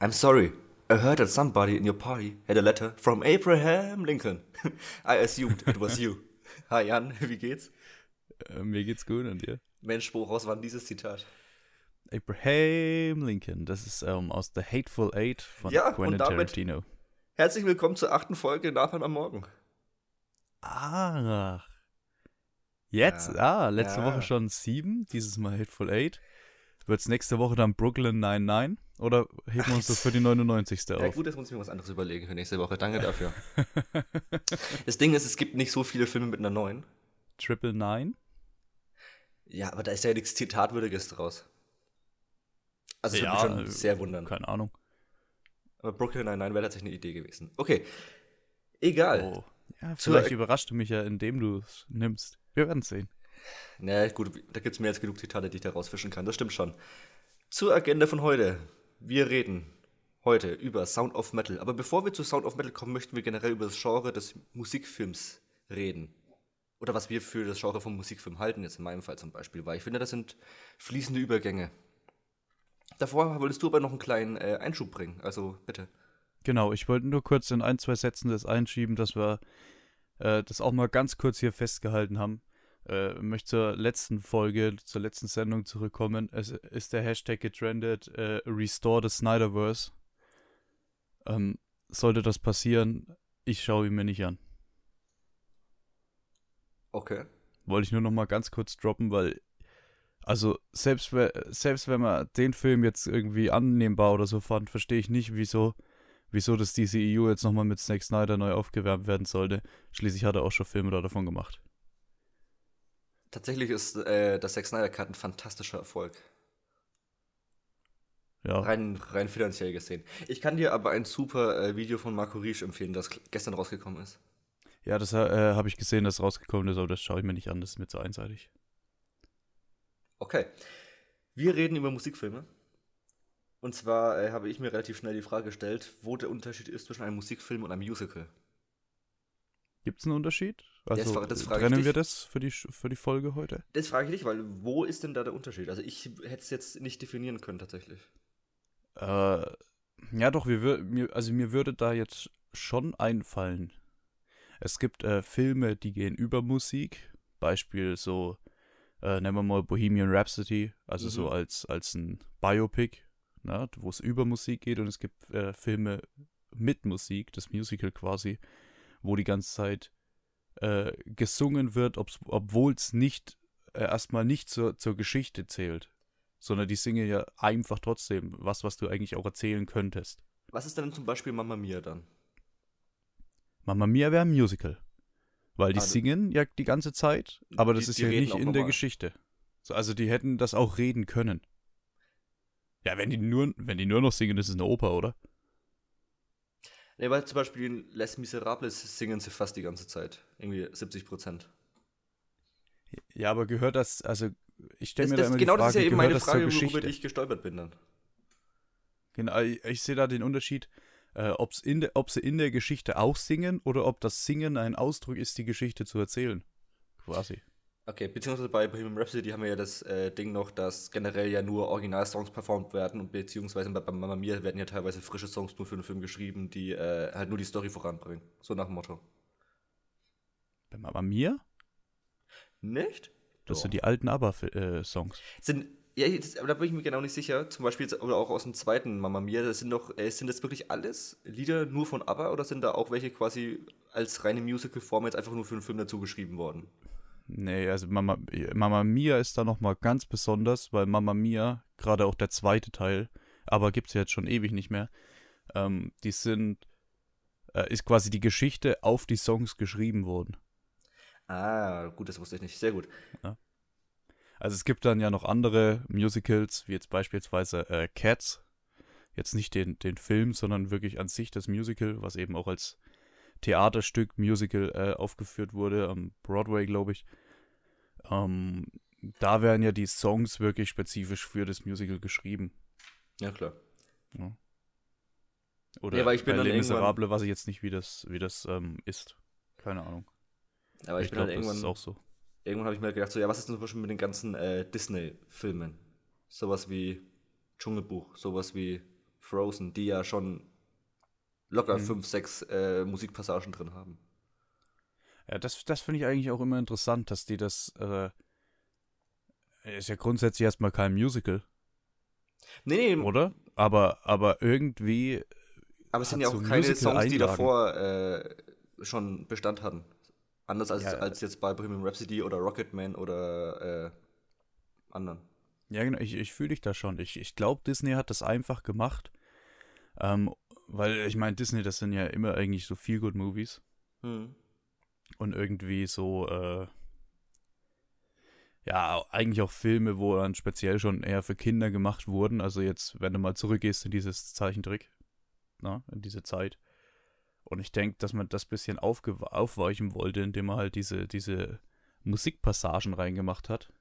I'm sorry. I heard that somebody in your party had a letter from Abraham Lincoln. I assumed it was you. Hi Jan, wie geht's? Äh, mir geht's gut und dir? Mensch, woraus war denn dieses Zitat? Abraham Lincoln, das ist ähm, aus The Hateful Eight von Ja, Quentin und damit- Tarantino. Herzlich willkommen zur achten Folge Nachhinein am Morgen. Ach. Jetzt? Ja. Ah, letzte Ja. Woche schon sieben, dieses Mal Hateful Eight. Wird's nächste Woche dann Brooklyn 99? Oder heben wir uns das für die 99. Ja auf? gut, jetzt muss ich mir was anderes überlegen für nächste Woche. Danke dafür. das Ding ist, es gibt nicht so viele Filme mit einer neuen. Triple Nine? Ja, aber da ist ja nichts Zitatwürdiges draus. Also, das Ja, würde mich schon äh, sehr wundern. Keine Ahnung. Aber Brooklyn Nine-Nine wäre tatsächlich eine Idee gewesen. Okay. Egal. Oh. Ja, Zur- vielleicht überrascht du mich ja, indem du es nimmst. Wir werden sehen. Na gut, da gibt es mehr als genug Zitate, die ich da rausfischen kann. Das stimmt schon. Zur Agenda von heute. Wir reden heute über Sound of Metal. Aber bevor wir zu Sound of Metal kommen, möchten wir generell über das Genre des Musikfilms reden. Oder was wir für das Genre vom Musikfilm halten, jetzt in meinem Fall zum Beispiel. Weil ich finde, das sind fließende Übergänge. Davor wolltest du aber noch einen kleinen äh, Einschub bringen. Also bitte. Genau, ich wollte nur kurz in ein, zwei Sätzen das einschieben, dass wir äh, das auch mal ganz kurz hier festgehalten haben. Äh, möchte zur letzten Folge, zur letzten Sendung zurückkommen. Es ist der Hashtag getrendet, äh, Restore the Snyderverse. Ähm, sollte das passieren, ich schaue ihn mir nicht an. Okay. Wollte ich nur noch mal ganz kurz droppen, weil, also selbst, selbst wenn man den Film jetzt irgendwie annehmbar oder so fand, verstehe ich nicht, wieso, wieso das DCEU jetzt nochmal mit Zack Snyder neu aufgewärmt werden sollte. Schließlich hat er auch schon Filme da davon gemacht. Tatsächlich ist äh, das Zack Snyder Cut ein fantastischer Erfolg. Ja, Rein, rein finanziell gesehen. Ich kann dir aber ein super äh, Video von Marco Riesch empfehlen, das gestern rausgekommen ist. ja das äh, habe ich gesehen, dass rausgekommen ist, aber das schaue ich mir nicht an, das ist mir zu einseitig. Okay. Wir reden über Musikfilme. Und zwar äh, habe ich mir relativ schnell die Frage gestellt, wo der Unterschied ist zwischen einem Musikfilm und einem Musical. Gibt es einen Unterschied? Also das frage ich trennen wir das für die, für die Folge heute? Das frage ich dich, weil wo ist denn da der Unterschied? Also ich hätte es jetzt nicht definieren können tatsächlich. Äh, ja, doch, wir mir, also mir würde da jetzt schon einfallen. Es gibt äh, Filme, die gehen über Musik. Beispiel so, äh, nennen wir mal Bohemian Rhapsody, also Mhm. so als, als ein Biopic, ne, wo es über Musik geht. Und es gibt äh, Filme mit Musik, das Musical quasi, wo die ganze Zeit äh, gesungen wird, obwohl es nicht äh, erstmal nicht zur, zur Geschichte zählt sondern die singen ja einfach trotzdem was, was du eigentlich auch erzählen könntest. Was ist denn zum Beispiel Mamma Mia dann? Mamma Mia wäre ein Musical. Weil die du- singen ja die ganze Zeit, aber das Die- ist die ja nicht in der normal. Geschichte. So, also die hätten das auch reden können. Ja, wenn die nur, wenn die nur noch singen, ist es eine Oper, oder? Ne, weil zum Beispiel in Les Miserables singen sie fast die ganze Zeit. Irgendwie 70 Prozent. Ja, aber gehört das, also ich stelle Das, mir da das, immer genau die Frage, das ist ja eben meine Frage, worüber ich gestolpert bin dann. Genau, ich, ich sehe da den Unterschied, äh, ob's in der, ob sie in der Geschichte auch singen oder ob das Singen ein Ausdruck ist, die Geschichte zu erzählen. Quasi. Okay, beziehungsweise bei Bohemian Rhapsody haben wir ja das äh, Ding noch, dass generell ja nur Originalsongs performt werden und beziehungsweise bei, bei Mamma Mia werden ja teilweise frische Songs nur für den Film geschrieben, die äh, halt nur die Story voranbringen. So nach dem Motto. Bei Mamma Mia? Nicht? Das Doch. sind die alten ABBA-Songs. Sind, ja, jetzt, aber da bin ich mir genau nicht sicher. Zum Beispiel, oder auch aus dem zweiten Mamma Mia, das sind doch, äh, sind das wirklich alles Lieder nur von ABBA oder sind da auch welche quasi als reine Musical-Form jetzt einfach nur für den Film dazu geschrieben worden? Nee, also Mama, Mama Mia ist da nochmal ganz besonders, weil Mama Mia, gerade auch der zweite Teil, aber gibt's ja jetzt schon ewig nicht mehr, ähm, die sind, äh, ist quasi die Geschichte auf die Songs geschrieben worden. Ah, gut, das wusste ich nicht. Sehr gut. Also es gibt dann ja noch andere Musicals, wie jetzt beispielsweise äh, Cats. Jetzt nicht den, den Film, sondern wirklich an sich das Musical, was eben auch als Theaterstück, Musical äh, aufgeführt wurde, am Broadway, glaube ich. Ähm, da werden ja die Songs wirklich spezifisch für das Musical geschrieben. Ja, klar. Oder Ja, ich bin bei dann Les irgendwann- Miserables weiß ich jetzt nicht, wie das, wie das ähm, ist. Keine Ahnung. Aber ich, ich bin halt glaube, das ist irgendwann, auch so. irgendwann habe ich mir gedacht, so, ja, was ist denn zum Beispiel mit den ganzen äh, Disney-Filmen? Sowas wie Dschungelbuch, sowas wie Frozen, die ja schon locker Mhm. fünf, sechs äh, Musikpassagen drin haben. Ja, das, das finde ich eigentlich auch immer interessant, dass die das, äh, ist ja grundsätzlich erstmal kein Musical, Nee, nee, oder? Aber, aber irgendwie, aber es sind ja auch so keine Songs, die Musical-Einlagen. davor äh, schon Bestand hatten. Anders als, Ja. als jetzt bei Bohemian Rhapsody oder Rocketman oder äh, anderen. ja genau, ich, ich fühle dich da schon. Ich, ich glaube, Disney hat das einfach gemacht, ähm, weil ich meine, Disney, das sind ja immer eigentlich so Feel-Good-Movies Hm. Und irgendwie so, äh, ja, eigentlich auch Filme, wo dann speziell schon eher für Kinder gemacht wurden. Also jetzt, wenn du mal zurückgehst in dieses Zeichentrick, na, in diese Zeit. Und ich denke, dass man das bisschen aufweichen wollte, indem man halt diese, diese Musikpassagen reingemacht hat.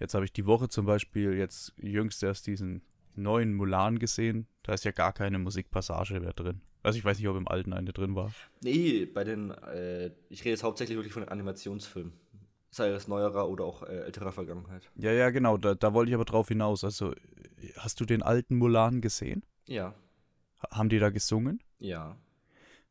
Jetzt habe ich die Woche zum Beispiel jetzt jüngst erst diesen neuen Mulan gesehen. Da ist ja gar keine Musikpassage mehr drin. Also ich weiß nicht, ob im alten eine drin war. Nee, bei den, äh, ich rede jetzt hauptsächlich wirklich von den Animationsfilmen. Sei es neuerer oder auch äh, älterer Vergangenheit. Ja, ja, genau, da, da wollte ich aber drauf hinaus. Also, hast du den alten Mulan gesehen? Ja, Ha- Haben die da gesungen? ja.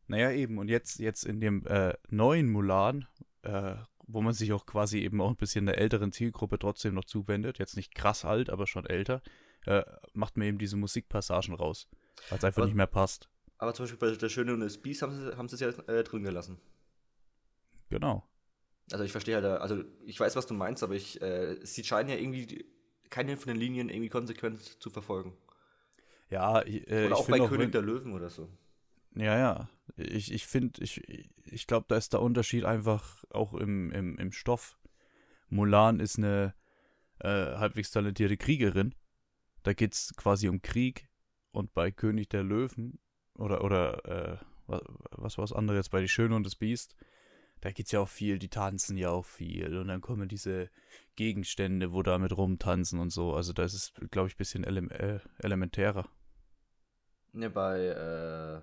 Naja, eben. Und jetzt, jetzt in dem äh, neuen Mulan, äh, wo man sich auch quasi eben auch ein bisschen der älteren Zielgruppe trotzdem noch zuwendet, jetzt nicht krass alt, aber schon älter, äh, macht man eben diese Musikpassagen raus, weil es einfach Was- nicht mehr passt. Aber zum Beispiel bei Der Schöne und das Biest haben sie, haben sie es ja äh, drin gelassen. Genau. Also ich verstehe halt, also ich weiß, was du meinst, aber ich, äh, sie scheinen ja irgendwie keine von den Linien irgendwie konsequent zu verfolgen. Ja, ich, äh, Oder auch bei auch, König der Löwen oder so. Ja, ja. Ich, ich finde, ich, ich glaube, da ist der Unterschied einfach auch im, im, im Stoff. Mulan ist eine äh, halbwegs talentierte Kriegerin. Da geht es quasi um Krieg. Und bei König der Löwen oder, oder äh, was, was war das andere jetzt bei Die Schöne und das Biest, da geht es ja auch viel, die tanzen ja auch viel. Und dann kommen diese Gegenstände, wo da mit rumtanzen und so. Also da ist es, glaube ich, ein bisschen ele äh, elementärer. Ne, bei äh,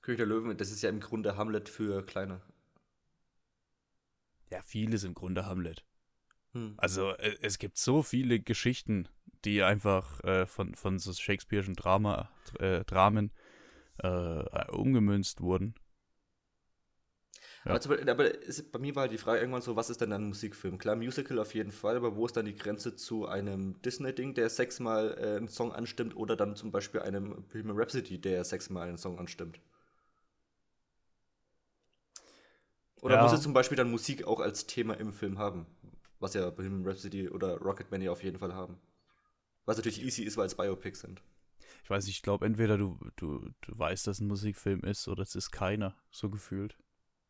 König der Löwen, das ist ja im Grunde Hamlet für Kleine. Ja, vieles im Grunde Hamlet. Hm. Also äh, es gibt so viele Geschichten, die einfach äh, von, von so Shakespeare'schen Drama, äh, Dramen äh, umgemünzt wurden. Ja. Aber, Beispiel- aber es, bei mir war halt die Frage irgendwann so, was ist denn ein Musikfilm? Klar, Musical auf jeden Fall, aber wo ist dann die Grenze zu einem Disney-Ding, der sechsmal äh, einen Song anstimmt oder dann zum Beispiel einem Bohemian Rhapsody, der sechsmal einen Song anstimmt? Oder Ja. muss es zum Beispiel dann Musik auch als Thema im Film haben? Was ja Bohemian Rhapsody oder Rocketman ja auf jeden Fall haben. Was natürlich easy ist, weil es Biopics sind. Ich weiß nicht, ich glaube, entweder du, du, du weißt, dass ein Musikfilm ist oder es ist keiner, so gefühlt.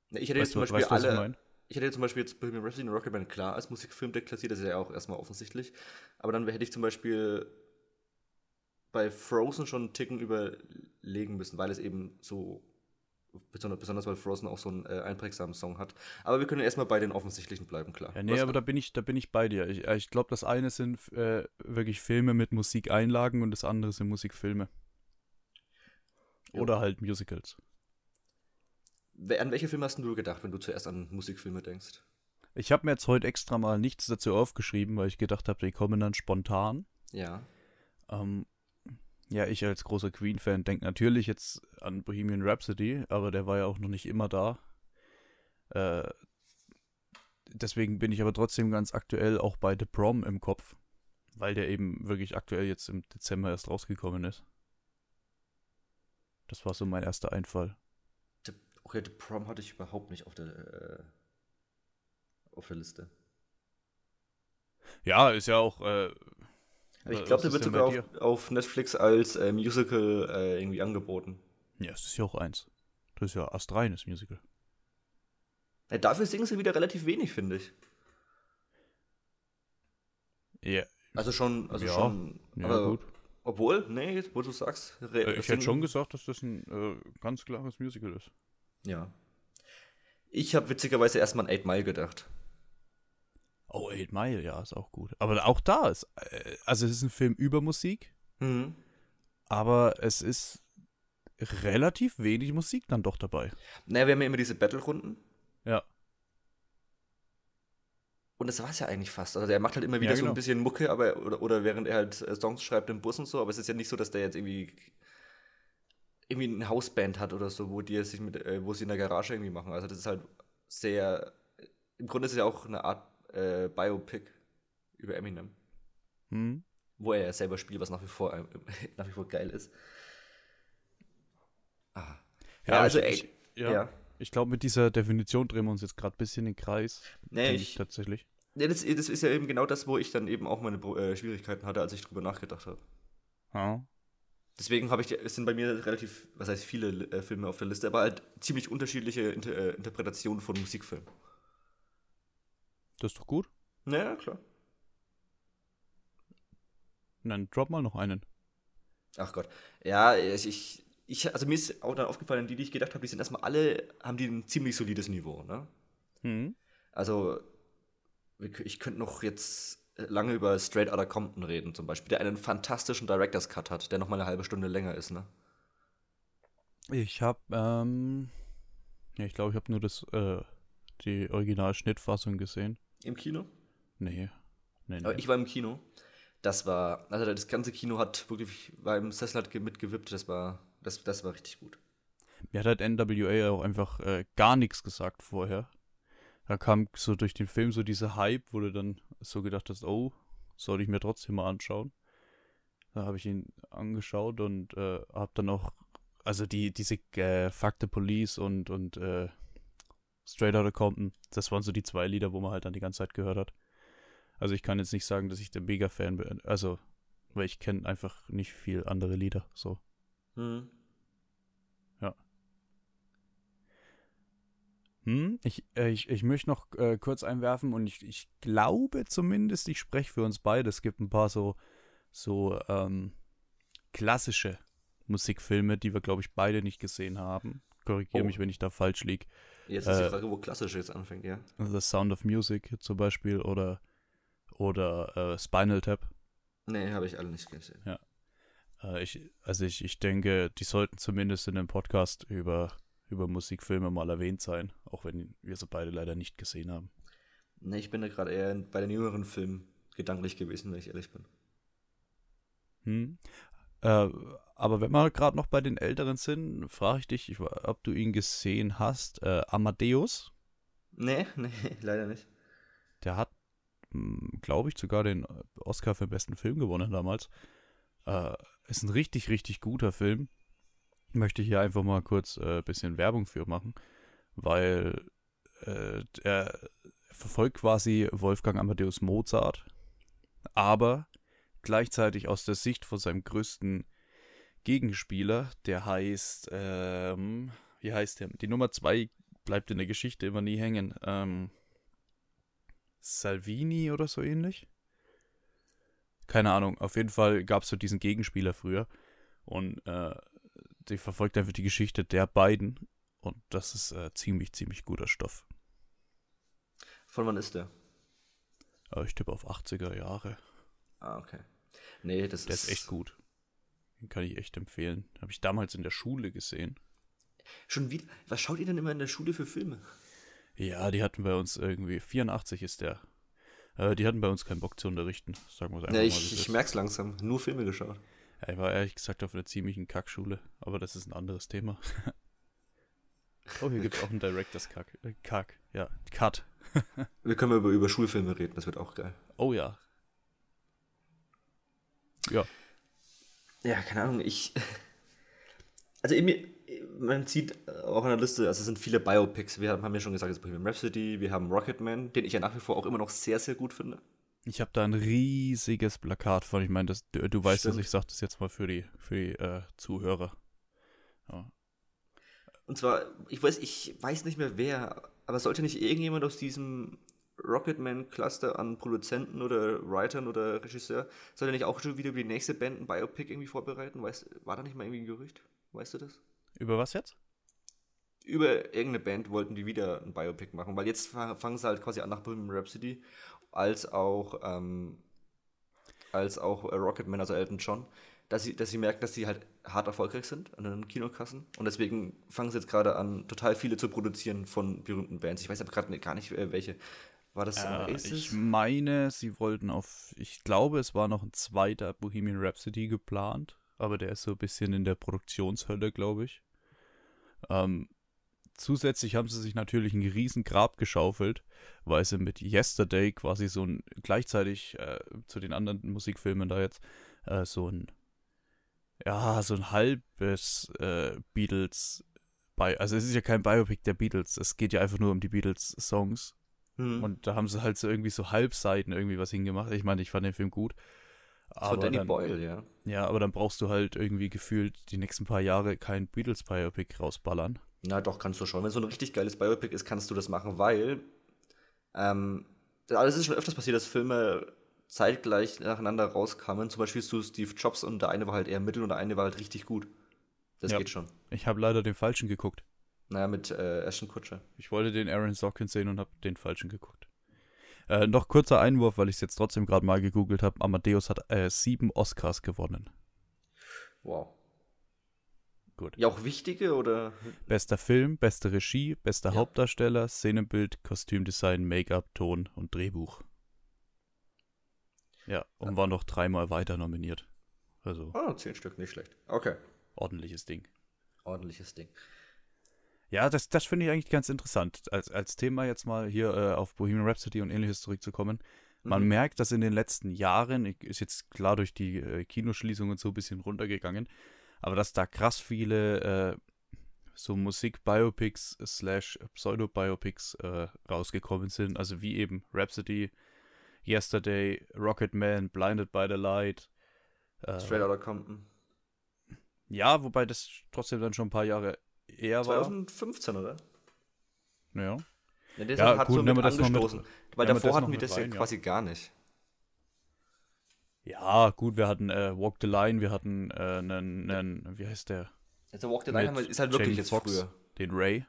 Ja, Ich hätte jetzt zum Beispiel weißt was ich alle, meine? Ich hätte zum Beispiel jetzt Bohemian Rhapsody und Rocketman klar als Musikfilm deklassiert, das ist ja auch erstmal offensichtlich. Aber dann hätte ich zum Beispiel bei Frozen schon einen Ticken überlegen müssen, weil es eben so, besonders, weil Frozen auch so einen äh, einprägsamen Song hat. Aber wir können erstmal bei den offensichtlichen bleiben, klar. Ja, nee, Was- aber da bin ich, da bin ich bei dir. Ich, äh, ich glaube, das eine sind äh, wirklich Filme mit Musikeinlagen und das andere sind Musikfilme. Jo. Oder halt Musicals. An welche Filme hast du gedacht, wenn du zuerst an Musikfilme denkst? Ich habe mir jetzt heute extra mal nichts dazu aufgeschrieben, weil ich gedacht habe, die kommen dann spontan. Ja. Ähm, ja, ich als großer Queen-Fan denke natürlich jetzt an Bohemian Rhapsody, aber der war ja auch noch nicht immer da. Äh, deswegen bin ich aber trotzdem ganz aktuell auch bei The Prom im Kopf, weil der eben wirklich aktuell jetzt im Dezember erst rausgekommen ist. Das war so mein erster Einfall. The, okay, The Prom hatte ich überhaupt nicht auf der, äh, auf der Liste. Ja, ist ja auch. Äh, ich glaube, der wird sogar auf, auf Netflix als äh, Musical äh, irgendwie angeboten. ja, es ist ja auch eins. Das ist ja astreines Musical. Ja, dafür singen sie wieder relativ wenig, finde ich. Ja, Also schon, also Ja, schon. ja aber, gut. Obwohl, nee, jetzt, wo du sagst. re- Äh, ich hätte schon gesagt, dass das ein äh, ganz klares Musical ist. Ja. Ich habe witzigerweise erstmal an 8 Mile gedacht. Oh, Eight Mile, ja, ist auch gut. Aber auch da ist, äh, also es ist ein Film über Musik, Mhm. aber es ist relativ wenig Musik dann doch dabei. Naja, wir haben ja immer diese Battle-Runden. Ja. Und das war es ja eigentlich fast. Also er macht halt immer wieder Ja, so genau. ein bisschen Mucke, aber oder, oder während er halt äh, Songs schreibt im Bus und so, aber es ist ja nicht so, dass der jetzt irgendwie irgendwie eine Hausband hat oder so, wo die sich mit, äh, wo sie in der Garage irgendwie machen. Also das ist halt sehr. Im Grunde ist es ja auch eine Art äh, Biopic über Eminem, Hm? wo er ja selber spielt, was nach wie vor äh, nach wie vor geil ist. Ah. Ja, also ich, ey, ich, ja, ja. ich glaube, mit dieser Definition drehen wir uns jetzt gerade ein bisschen im Kreis. Nee, ich, tatsächlich. nee, das, das ist ja eben genau das, wo ich dann eben auch meine äh, Schwierigkeiten hatte, als ich drüber nachgedacht habe. Ja. Deswegen habe ich, es sind bei mir relativ, was heißt viele äh, Filme auf der Liste, aber halt ziemlich unterschiedliche Inter äh, Interpretationen von Musikfilmen. Das ist doch gut. Naja, klar. Und dann drop mal noch einen. Ach Gott. Ja, ich, ich, also mir ist auch dann aufgefallen, die, die ich gedacht habe, die sind erstmal alle, haben die ein ziemlich solides Niveau, ne? Hm? Also, ich könnte noch jetzt äh, lange über Straight Outta Compton reden, zum Beispiel, der einen fantastischen Director's Cut hat, der noch mal eine halbe Stunde länger ist, ne? Ich habe, ähm, ja, ich glaube, ich habe nur das, äh, die Originalschnittfassung gesehen. Im Kino? Nee. Nee, nee. Aber ich war im Kino. Das war, also das ganze Kino hat wirklich, war im Sessel hat ge- mitgewippt, das war, das, das war richtig gut. Mir hat halt NWA auch einfach äh, gar nichts gesagt vorher. Da kam so durch den Film so dieser Hype, wo du dann so gedacht hast, oh, soll ich mir trotzdem mal anschauen. Da habe ich ihn angeschaut und äh, habe dann auch, also die, diese äh, Fuck the Police und, und äh, Straight Outta Compton, das waren so die zwei Lieder, wo man halt dann die ganze Zeit gehört hat. Also ich kann jetzt nicht sagen, dass ich der Mega-Fan bin, also, weil ich kenne einfach nicht viel andere Lieder, so. Hm. Hm, ich, äh, ich, ich möchte noch äh, kurz einwerfen und ich, ich glaube zumindest, ich spreche für uns beide. Es gibt ein paar so, so ähm, klassische Musikfilme, die wir, glaube ich, beide nicht gesehen haben. Korrigiere Oh. mich, wenn ich da falsch liege. Jetzt ist die Äh, Frage, wo klassisch jetzt anfängt, ja. The Sound of Music zum Beispiel oder, oder äh, Spinal Tap. Nee, habe ich alle nicht gesehen. Äh, ich, also ich, ich denke, die sollten zumindest in dem Podcast über, über Musikfilme mal erwähnt sein, auch wenn wir sie beide leider nicht gesehen haben. Nee, ich bin da gerade eher bei den jüngeren Filmen gedanklich gewesen, wenn ich ehrlich bin. Hm. Äh, aber wenn wir gerade noch bei den Älteren sind, frage ich dich, ob du ihn gesehen hast. Äh, Amadeus, Nee, nee, leider nicht. der hat, glaube ich, sogar den Oscar für den besten Film gewonnen damals. Äh, ist ein richtig, richtig guter Film. Möchte ich hier einfach mal kurz ein äh, bisschen Werbung für machen, weil äh, er verfolgt quasi Wolfgang Amadeus Mozart, aber gleichzeitig aus der Sicht von seinem größten Gegenspieler, der heißt, ähm, wie heißt der? Die Nummer zwei bleibt in der Geschichte immer nie hängen. Ähm, Salvini oder so ähnlich? Keine Ahnung. Auf jeden Fall gab es so diesen Gegenspieler früher. Und äh, die verfolgt einfach die Geschichte der beiden. Und das ist äh, ziemlich, ziemlich guter Stoff. Von wann ist der? Aber ich tippe auf 80er Jahre. Ah, okay. Nee, das Der ist, ist echt gut. Den kann ich echt empfehlen. Habe ich damals in der Schule gesehen. Schon wieder. Was schaut ihr denn immer in der Schule für Filme? Ja, die hatten bei uns irgendwie, 84 ist der. Äh, die hatten bei uns keinen Bock zu unterrichten, sagen wir es einfach Ja, mal. ich, es ich merk's langsam. Nur Filme geschaut. Ja, ich war ehrlich gesagt auf einer ziemlichen Kackschule, aber das ist ein anderes Thema. oh, hier gibt es auch einen Directors Kack. Äh, Kack, ja, Cut. Wir können mal über, über Schulfilme reden, das wird auch geil. Oh ja. Ja, Ja, keine Ahnung, ich. Also mir, man sieht auch in der Liste, also es sind viele Biopics. Wir haben, ja schon gesagt, es ist Bohemian Rhapsody, wir haben Rocketman, den ich ja nach wie vor auch immer noch sehr, sehr gut finde. ich habe da ein riesiges Plakat von. Ich meine, du, du weißt das, Stimmt. ich sage das jetzt mal für die, für die äh, Zuhörer. Ja. Und zwar, ich weiß, ich weiß nicht mehr wer, aber sollte nicht irgendjemand aus diesem Rocketman-Cluster an Produzenten oder Writern oder Regisseur, sollte nicht auch schon wieder über die nächste Band ein Biopic irgendwie vorbereiten? Weißt, war da nicht mal irgendwie ein Gerücht? Weißt du das? Über was jetzt? über irgendeine Band wollten die wieder ein Biopic machen, weil jetzt fa- fangen sie halt quasi an nach Bohemian Rhapsody, als auch, ähm, als auch äh, Rocketman, also Elton John, dass sie, dass sie merken, dass sie halt hart erfolgreich sind an den Kinokassen und deswegen fangen sie jetzt gerade an, total viele zu produzieren von berühmten Bands. Ich weiß aber gerade gar nicht, äh, welche. War das Äh, Oasis? ich meine, sie wollten auf, ich glaube, es war noch ein zweiter Bohemian Rhapsody geplant, aber der ist so ein bisschen in der Produktionshölle, glaube ich. Ähm, zusätzlich haben sie sich natürlich ein riesen Grab geschaufelt, weil sie mit Yesterday quasi so ein, gleichzeitig äh, zu den anderen Musikfilmen da jetzt, äh, so ein, ja, so ein halbes äh, Beatles, bei, also es ist ja kein Biopic der Beatles, es geht ja einfach nur um die Beatles-Songs Hm. und da haben sie halt so irgendwie so Halbseiten irgendwie was hingemacht. Ich meine, ich fand den Film gut. Von Aber Danny dann, Boyle, ja. ja, aber dann brauchst du halt irgendwie gefühlt die nächsten paar Jahre kein Beatles-Biopic rausballern. Na doch, kannst du schon. Wenn so ein richtig geiles Biopic ist, kannst du das machen, weil ähm, alles ist schon öfters passiert, dass Filme zeitgleich nacheinander rauskamen. Zum Beispiel zu Steve Jobs und der eine war halt eher mittel und der eine war halt richtig gut. Das Ja. geht schon. Ich habe leider den falschen geguckt. Naja, mit äh, Ashton Kutcher. Ich wollte den Aaron Sorkin sehen und habe den falschen geguckt. Äh, noch kurzer Einwurf, weil ich es jetzt trotzdem gerade mal gegoogelt habe. Amadeus hat äh, sieben Oscars gewonnen. Wow. Gut. Ja, auch wichtige oder? Bester Film, beste Regie, bester Ja. Hauptdarsteller, Szenenbild, Kostümdesign, Make-up, Ton und Drehbuch. Ja, und war noch dreimal weiter nominiert. Also Oh, zehn Stück, nicht schlecht. Okay. ordentliches Ding. Ordentliches Ding. Ja, das, das finde ich eigentlich ganz interessant. Als, als Thema jetzt mal hier äh, auf Bohemian Rhapsody und ähnliches zurückzukommen. Man Mhm. merkt, dass in den letzten Jahren, ist jetzt klar durch die äh, Kinoschließung und so ein bisschen runtergegangen, aber dass da krass viele äh, so Musik-Biopics slash Pseudo-Biopics äh, rausgekommen sind. Also wie eben Rhapsody, Yesterday, Rocket Man, Blinded by the Light. Äh, Straight Outta Compton. ja, wobei das trotzdem dann schon ein paar Jahre eher war. 2015, oder? Ja. Ja, der Ja, hat gut, so mit wir das noch mit- angestoßen. Weil davor hatten wir das rein, ja quasi gar nicht. Ja, gut, wir hatten äh, Walk the Line, wir hatten äh, einen, einen, wie heißt der? Also Walk the Line wir, ist halt wirklich Jamie jetzt Foxx. früher. Den Ray,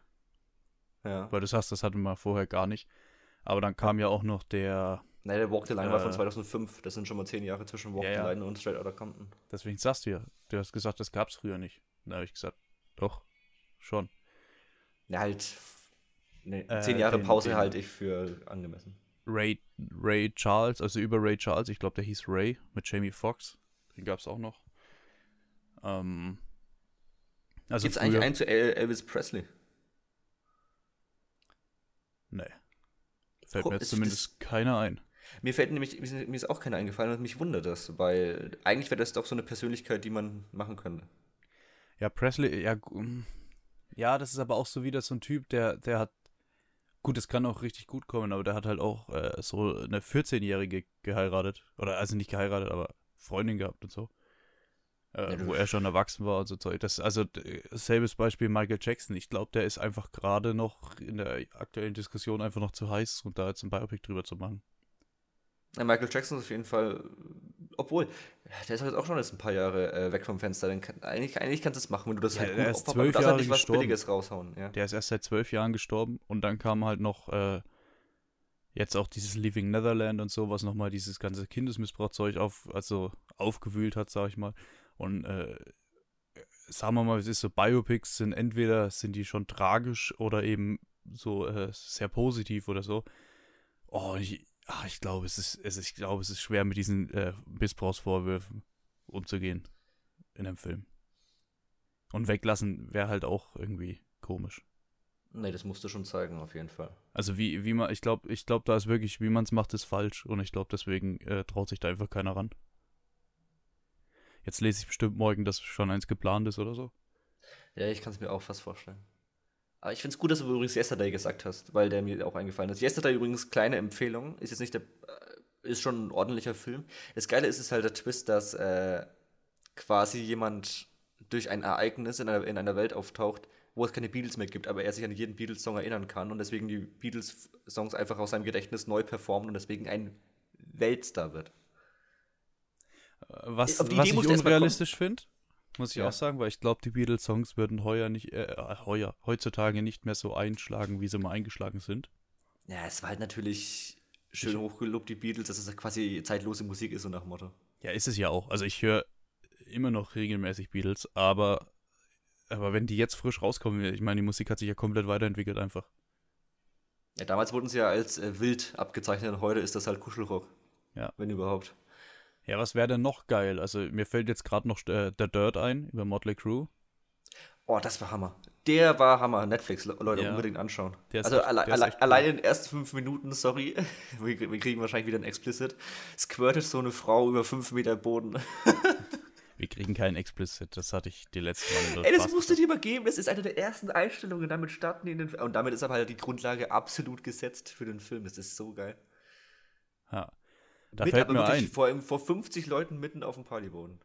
Ja. weil du sagst, das hatten wir vorher gar nicht. Aber dann kam ja auch noch der, Nein, der Walk the Line war von Äh, 2005. Das sind schon mal zehn Jahre zwischen Walk Ja, the. Line und Straight Outta Compton. deswegen sagst du ja, du hast gesagt, das gab's früher nicht. Da habe ich gesagt, doch, schon. Ja, halt. Ne, Äh, zehn Jahre den- Pause den- halte ich für angemessen. Ray, Ray Charles, also über Ray Charles, ich glaube, der hieß Ray mit Jamie Foxx. Den gab's auch noch. Ähm, also Gibt's früher, eigentlich einen zu El Elvis Presley? Nee. Fällt Guck, mir jetzt zumindest keiner ein. Mir fällt nämlich, mir ist auch keiner eingefallen und mich wundert das, weil eigentlich wäre das doch so eine Persönlichkeit, die man machen könnte. Ja, Presley, ja, ja, das ist aber auch so wieder so ein Typ, der, der hat, gut, das kann auch richtig gut kommen, aber der hat halt auch äh, so eine 14-Jährige geheiratet. Oder also nicht geheiratet, aber Freundin gehabt und so. Äh, wo er schon erwachsen war und so Zeug. Das, also, selbes Beispiel Michael Jackson. Ich glaube, der ist einfach gerade noch in der aktuellen Diskussion einfach noch zu heiß, um da jetzt ein Biopic drüber zu machen. Ja, Michael Jackson ist auf jeden Fall, obwohl, der ist halt auch schon jetzt ein paar Jahre äh, weg vom Fenster. Kann, eigentlich, eigentlich kannst du es machen, wenn du das Ja, halt er gut ist aber zwölf halt Jahre nicht was gestorben. Billiges raushauen. Ja. Der ist erst seit zwölf Jahren gestorben und dann kam halt noch äh, jetzt auch dieses Living Netherland und so, was nochmal dieses ganze Kindesmissbrauchzeug auf, also aufgewühlt hat, sag ich mal. Und äh, sagen wir mal, es ist so, Biopics sind entweder sind die schon tragisch oder eben so äh, sehr positiv oder so. Oh, ich, ach, ich glaube, es ist, es ich glaube, es ist schwer mit diesen äh, Missbrauchsvorwürfen umzugehen in einem Film. Und weglassen wäre halt auch irgendwie komisch. Nee, das musst du schon zeigen, auf jeden Fall. Also wie, wie man, ich glaube, ich glaube, da ist wirklich, wie man es macht, ist falsch. Und ich glaube, deswegen äh, traut sich da einfach keiner ran. Jetzt lese ich bestimmt morgen, dass schon eins geplant ist oder so. Ja, ich kann es mir auch fast vorstellen. Aber ich finde es gut, dass du übrigens Yesterday gesagt hast, weil der mir auch eingefallen ist. Yesterday übrigens, kleine Empfehlung, ist jetzt nicht der, äh, ist schon ein ordentlicher Film. Das Geile ist, ist halt der Twist, dass äh, quasi jemand durch ein Ereignis in einer, in einer Welt auftaucht, wo es keine Beatles mehr gibt, aber er sich an jeden Beatles-Song erinnern kann und deswegen die Beatles-Songs einfach aus seinem Gedächtnis neu performt und deswegen ein Weltstar wird. Was, was ich unrealistisch finde, muss ich Ja. auch sagen, weil ich glaube, die Beatles-Songs würden heuer nicht, äh, heuer, heutzutage nicht mehr so einschlagen, wie sie mal eingeschlagen sind. Ja, es war halt natürlich schön hochgelobt, die Beatles, dass es quasi zeitlose Musik ist, so nach Motto. Ja, ist es ja auch. Also ich höre immer noch regelmäßig Beatles, aber, aber wenn die jetzt frisch rauskommen, ich meine, die Musik hat sich ja komplett weiterentwickelt einfach. Ja, damals wurden sie ja als äh, wild abgezeichnet und heute ist das halt Kuschelrock. Ja. Wenn überhaupt. Ja, was wäre denn noch geil? Also mir fällt jetzt gerade noch äh, The Dirt ein über Motley Crue. Oh, das war Hammer. Der war Hammer. Netflix, Le- Leute, Ja. unbedingt anschauen. Der Also echt- alle, der alle, cool. allein in den ersten fünf Minuten, sorry, wir, wir kriegen wahrscheinlich wieder ein Explicit, squirtet so eine Frau über fünf Meter Boden. Wir kriegen keinen Explicit, das hatte ich die letzten Mal in der Ey, das Spaß musst du dir mal geben. Das ist eine der ersten Einstellungen. Damit starten die in den Und damit ist aber halt die Grundlage absolut gesetzt für den Film. Das ist so geil. Ja. Da Mit, fällt mir wirklich ein, Vor, vor 50 Leuten mitten auf dem Partyboden.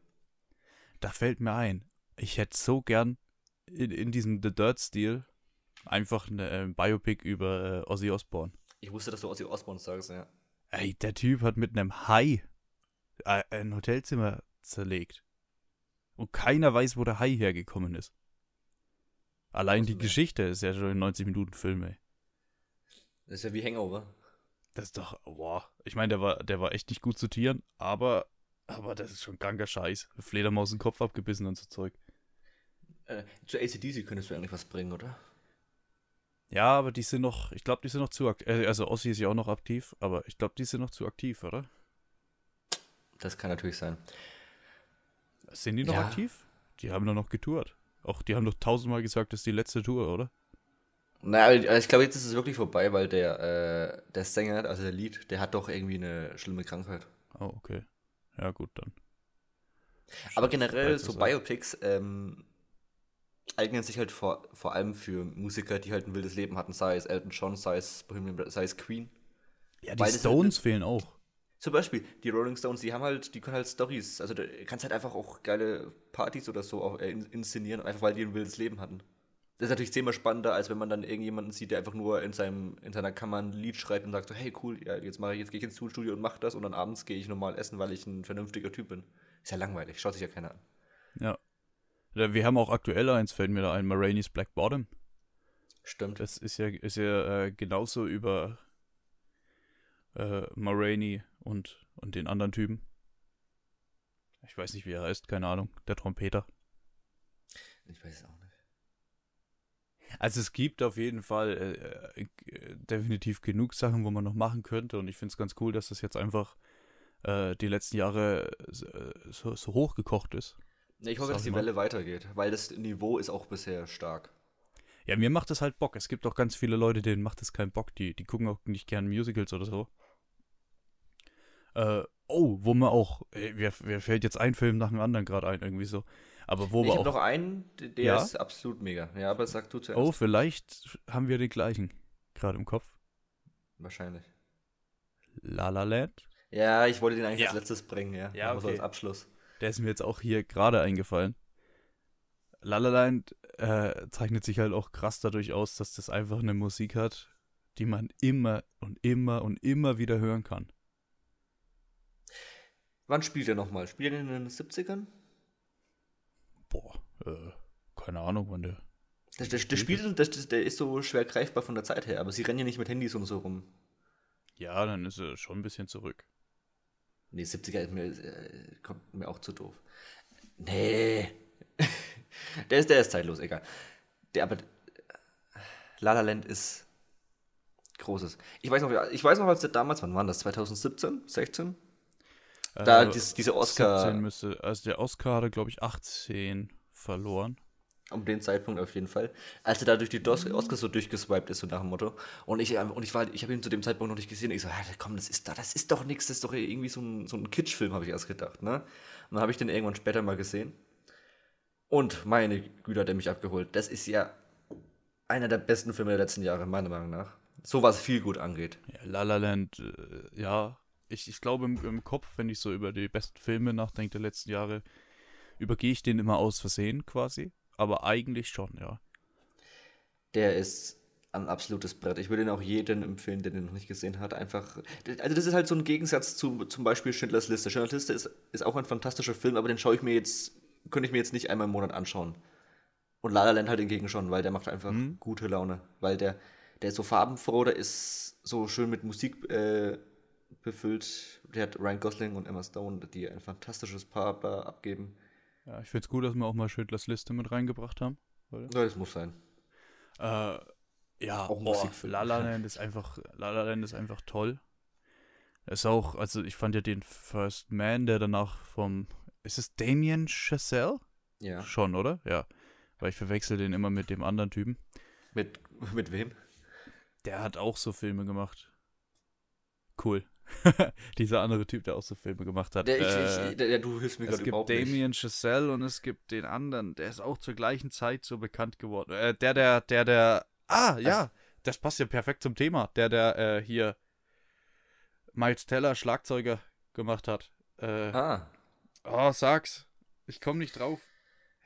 da fällt mir ein, ich hätte so gern in, in diesem The Dirt-Stil einfach eine äh, Biopic über äh, Ozzy Osbourne. Ich wusste, dass du Ozzy Osbourne sagst, ja. Ey, der Typ hat mit einem Hai äh, ein Hotelzimmer zerlegt. Und keiner weiß, wo der Hai hergekommen ist. Allein die Geschichte ist ja schon ein 90-Minuten-Film, ey. Das ist ja wie Hangover. Das ist doch, boah. Ich meine, der war, der war echt nicht gut zu Tieren, aber, aber das ist schon kranker Scheiß. Fledermaus den Kopf abgebissen und so Zeug. Äh, zu ACDC könntest du eigentlich was bringen, oder? Ja, aber die sind noch, ich glaube, die sind noch zu aktiv. Also Ossi ist ja auch noch aktiv, aber ich glaube, die sind noch zu aktiv, oder? Das kann natürlich sein. Sind die noch Ja. aktiv? Die haben doch noch getourt. Auch die haben doch tausendmal gesagt, das ist die letzte Tour, oder? Naja, aber ich glaube, jetzt ist es wirklich vorbei, weil der, äh, der Sänger, also der Lied, der hat doch irgendwie eine schlimme Krankheit. Oh, okay. Ja, gut, dann. Aber generell, so. Biopics ähm, eignen sich halt vor, vor allem für Musiker, die halt ein wildes Leben hatten, sei es Elton John, sei es, Bohemian sei es Queen. Ja, die Beides Stones sind- fehlen auch. Zum Beispiel, die Rolling Stones, die haben halt, die können halt Stories, also du kannst halt einfach auch geile Partys oder so auch, äh, in- inszenieren, einfach weil die ein wildes Leben hatten. Das ist natürlich zehnmal spannender, als wenn man dann irgendjemanden sieht, der einfach nur in, seinem, in seiner Kammer ein Lied schreibt und sagt so, hey cool, ja, jetzt mache ich, jetzt gehe ich ins Studio und mache das und dann abends gehe ich normal essen, weil ich ein vernünftiger Typ bin. Ist ja langweilig, schaut sich ja keiner an. Ja. Wir haben auch aktuell eins, fällt mir da ein, Marainis Black Bottom. Stimmt. Das ist ja, ist ja äh, genauso über äh, Maroney und, und den anderen Typen. Ich weiß nicht, wie er heißt, keine Ahnung. Der Trompeter. Ich weiß es auch. Also es gibt auf jeden Fall äh, äh, definitiv genug Sachen, wo man noch machen könnte. Und ich finde es ganz cool, dass das jetzt einfach äh, die letzten Jahre äh, so, so hochgekocht ist. Ich hoffe, Sag dass die mal. Welle weitergeht, weil das Niveau ist auch bisher stark. Ja, mir macht das halt Bock. Es gibt auch ganz viele Leute, denen macht das keinen Bock. Die, die gucken auch nicht gern Musicals oder so. Äh, oh, wo man auch, wer, wer fällt jetzt ein Film nach dem anderen gerade ein, irgendwie so. Aber wo ich wir habe auch, noch einen, der der Ja? ist absolut mega. Ja, aber sag du zuerst. oh, vielleicht haben wir den gleichen gerade im Kopf. Wahrscheinlich. La La Land. Ja, ich wollte den eigentlich Ja. als letztes bringen, ja. Ja, okay. als Abschluss. Der ist mir jetzt auch hier gerade eingefallen. La La Land äh, zeichnet sich halt auch krass dadurch aus, dass das einfach eine Musik hat, die man immer und immer und immer wieder hören kann. Wann spielt er nochmal? Spielt er in den 70ern? Boah, äh, keine Ahnung, wann der. Der, der, Spielt spielt, der, der ist so schwer greifbar von der Zeit her, aber sie rennen ja nicht mit Handys und so rum. Ja, dann ist er schon ein bisschen zurück. Nee, 70er ist mir, äh, kommt mir auch zu doof. Nee. der, ist, der ist zeitlos, egal. Der, aber äh, La La Land ist großes. Ich weiß noch, ich weiß noch, als der damals, wann war das? 2017? 16? Da Äh, dies, diese Oscar, 17 müsste, also der Oscar hatte, glaube ich, 18 verloren. um den Zeitpunkt auf jeden Fall, als er da durch die Dos Oscars so durchgeswiped ist, so nach dem Motto. Und ich, ähm, und ich war, ich habe ihn zu dem Zeitpunkt noch nicht gesehen. Ich so, ja, komm, das ist da, das ist doch nichts, das ist doch irgendwie so ein, so ein Kitschfilm, habe ich erst gedacht, ne? Und dann habe ich den irgendwann später mal gesehen. Und meine Güte, hat er mich abgeholt. Das ist ja einer der besten Filme der letzten Jahre, meiner Meinung nach. So was viel gut angeht. Ja, La La Land, äh, ja. Ich, ich glaube, im, im Kopf, wenn ich so über die besten Filme nachdenke der letzten Jahre, übergehe ich den immer aus Versehen quasi. Aber eigentlich schon, ja. Der ist ein absolutes Brett. Ich würde ihn auch jedem empfehlen, der den noch nicht gesehen hat. Einfach. Also, das ist halt so ein Gegensatz zu zum Beispiel Schindlers Liste. Schindlers Liste ist, ist auch ein fantastischer Film, aber den schaue ich mir jetzt, könnte ich mir jetzt nicht einmal im Monat anschauen. Und La La Land halt hingegen schon, weil der macht einfach Mhm. gute Laune. Weil der, der ist so farbenfroh, der ist so schön mit Musik äh, befüllt. Der hat Ryan Gosling und Emma Stone, die ein fantastisches Paar da abgeben. Ja, ich finde es gut, dass wir auch mal Schindlers Liste mit reingebracht haben. Ja, das muss sein. Äh, Ja, Auch Musikfilm. La La Land ist einfach, La La Land ist einfach toll. Ist auch, also ich fand ja den First Man, der danach vom, ist es Damien Chazelle? Ja. Schon, oder? Ja. Weil ich verwechsel den immer mit dem anderen Typen. Mit, mit wem? Der hat auch so Filme gemacht. Cool. Dieser andere Typ, der auch so Filme gemacht hat. Der, ich, Äh, ich, der, der, du hilfst mir es gerade gibt überhaupt nicht. Damien Chazelle und es gibt den anderen, der ist auch zur gleichen Zeit so bekannt geworden. Äh, der, der, der, der. Ah, ja, Also- das passt ja perfekt zum Thema. Der, der äh, hier Miles Teller Schlagzeuger gemacht hat. Äh, Ah, Oh, sag's. Ich komme nicht drauf.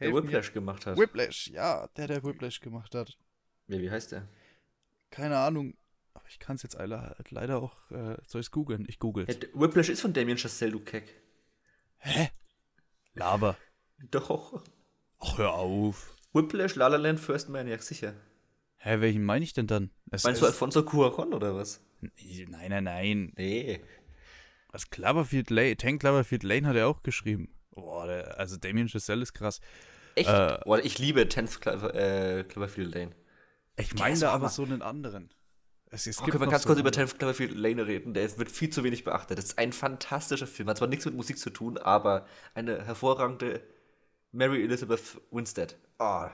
der Helf mir. Whiplash gemacht hat. Whiplash, ja, der, der Whiplash gemacht hat. Ja, wie heißt der? Keine Ahnung. Aber ich kann es jetzt leider, leider auch. Äh, soll ich googeln? Ich google Ja, d- Whiplash ist von Damien Chazelle, du Keck. Hä? Laber. Doch. Ach, hör auf. Whiplash, La La Land, First Man, ja sicher. Hä, welchen meine ich denn dann? Es Meinst du Alfonso Cuaron oder was? Nein, nein, nein. Nee. Was Cloverfield Lane, Tank Cloverfield Lane hat er auch geschrieben. Boah, der, also Damien Chazelle ist krass. Echt? Äh, Boah, ich liebe 10th Clover, äh, Cloverfield Lane. Ich meine da aber so einen anderen. Es, es Oh, können wir ganz so kurz über 10th Cloverfield Lane reden? Der wird viel zu wenig beachtet. Das ist ein fantastischer Film. Hat zwar nichts mit Musik zu tun, aber eine hervorragende Mary Elizabeth Winstead. Ah,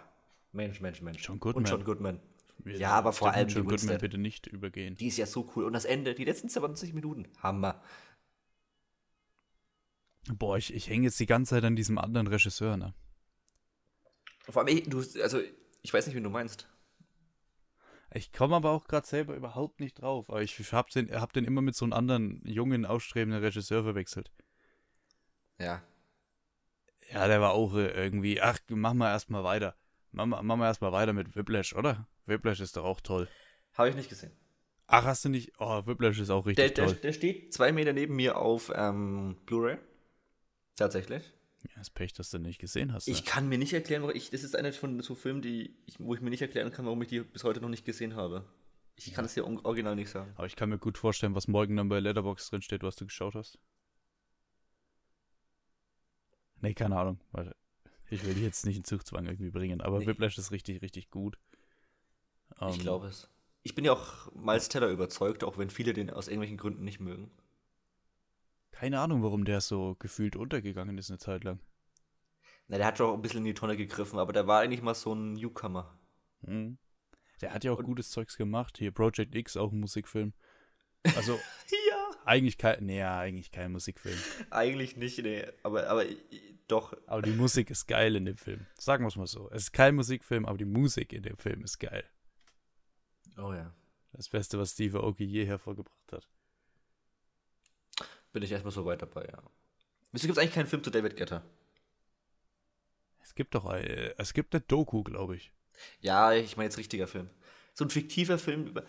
Mensch, Mensch, Mensch. John Goodman. Und John Goodman. Wir Ja, aber vor allem die John Goodman bitte nicht übergehen. Die ist ja so cool. Und das Ende, die letzten 20 Minuten. Hammer. Boah, ich, ich hänge jetzt die ganze Zeit an diesem anderen Regisseur, ne? Vor allem, ey, du, also, ich weiß nicht, wen du meinst. Ich komme aber auch gerade selber überhaupt nicht drauf. Aber ich hab den, hab den immer mit so einem anderen jungen, ausstrebenden Regisseur verwechselt. Ja. Ja, der war auch äh, irgendwie, ach, machen wir erstmal weiter. Machen wir, machen wir erstmal weiter mit Whiplash, oder? Whiplash ist doch auch toll. Habe ich nicht gesehen. Ach, hast du nicht? Oh, Whiplash ist auch Der, richtig der, toll. der steht zwei Meter neben mir auf ähm, Blu-ray. Tatsächlich. Ja, das Pech, dass du nicht gesehen hast. Ne? Ich kann mir nicht erklären, warum ich. Das ist einer von so Filmen, die ich, wo ich mir nicht erklären kann, warum ich die bis heute noch nicht gesehen habe. Ich kann es dir original nicht sagen. Aber ich kann mir gut vorstellen, was morgen dann bei Letterbox drin steht, was du geschaut hast. Nee, keine Ahnung. Ich will dich jetzt nicht in Zugzwang irgendwie bringen, aber Nee. Whiplash ist richtig, richtig gut. ich Ähm, glaube es. Ich bin ja auch Miles Teller überzeugt, auch wenn viele den aus irgendwelchen Gründen nicht mögen. Keine Ahnung, warum der so gefühlt untergegangen ist eine Zeit lang. Na, der hat schon auch ein bisschen in die Tonne gegriffen, aber der war eigentlich mal so ein Newcomer. Mhm. Der hat ja auch Und- gutes Zeugs gemacht. Hier Project X, auch ein Musikfilm. Also Ja. eigentlich kein, nee, ja, eigentlich kein Musikfilm. Eigentlich nicht, nee. Aber, aber doch. Aber die Musik ist geil in dem Film. Sagen wir es mal so. Es ist kein Musikfilm, aber die Musik in dem Film ist geil. Oh ja. Das Beste, was Steve Aoki je hervorgebracht hat. Bin ich erstmal so weit dabei, ja. Wieso gibt es eigentlich keinen Film zu David Guetta? Es gibt doch, äh, es gibt eine Doku, glaube ich. Ja, ich meine jetzt richtiger Film. So ein fiktiver Film über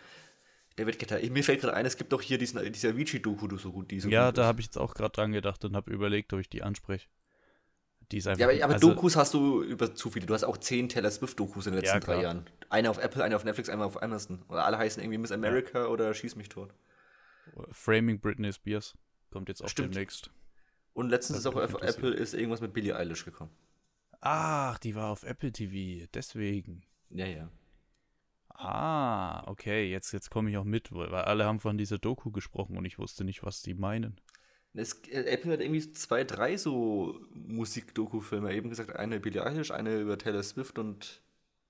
David. Ich- Mir fällt gerade ein, es gibt doch hier diesen, diese Avicii-Doku, die so gut, die so ja, da habe ich jetzt auch gerade dran gedacht und habe überlegt, ob ich die anspreche. Die ist einfach. Ja, aber, aber also, Dokus hast du über zu viele. Du hast auch zehn Taylor Swift-Dokus in den letzten Ja, drei. Jahren. Eine auf Apple, eine auf Netflix, eine auf Amazon. Oder alle heißen irgendwie Miss America oder Schieß mich tot. Framing Britney Spears kommt jetzt auch Stimmt. demnächst. Und letztens ist auch auf. Apple ist irgendwas mit Billie Eilish gekommen. Ach, die war auf Apple TV, deswegen. Ja, ja. Ah, okay, jetzt, jetzt komme ich auch mit, weil weil alle haben von dieser Doku gesprochen und ich wusste nicht, was die meinen. Es, äh, Apple hat irgendwie zwei, drei so Musik-Doku-Filme. Eben gesagt, eine Billie Eilish, eine über Taylor Swift und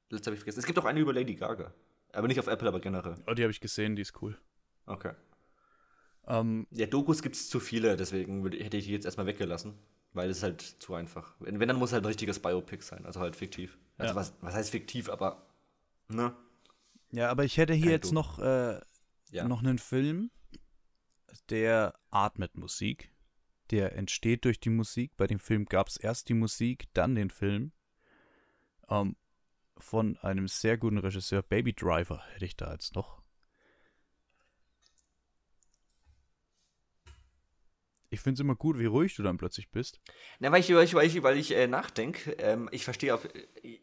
letzte habe ich vergessen. Es gibt auch eine über Lady Gaga. Aber nicht auf Apple, aber generell. Oh, die habe ich gesehen, die ist cool. Okay. Ähm, Ja, Dokus gibt es zu viele, deswegen hätte ich die jetzt erstmal weggelassen. Weil es halt zu einfach. Wenn, wenn, dann muss halt ein richtiges Biopic sein, also halt fiktiv. Also Ja. was, was heißt fiktiv, aber ne? ja, aber ich hätte hier Kein jetzt Doku. noch, äh, Ja. noch einen Film, der atmet Musik. Der entsteht durch die Musik. Bei dem Film gab es erst die Musik, dann den Film. Ähm, von einem sehr guten Regisseur, Baby Driver, hätte ich da jetzt noch. Ich finde es immer gut, wie ruhig du dann plötzlich bist. Na, weil ich, weil ich, weil ich, weil ich äh, nachdenke, ähm, ich verstehe auf. Äh,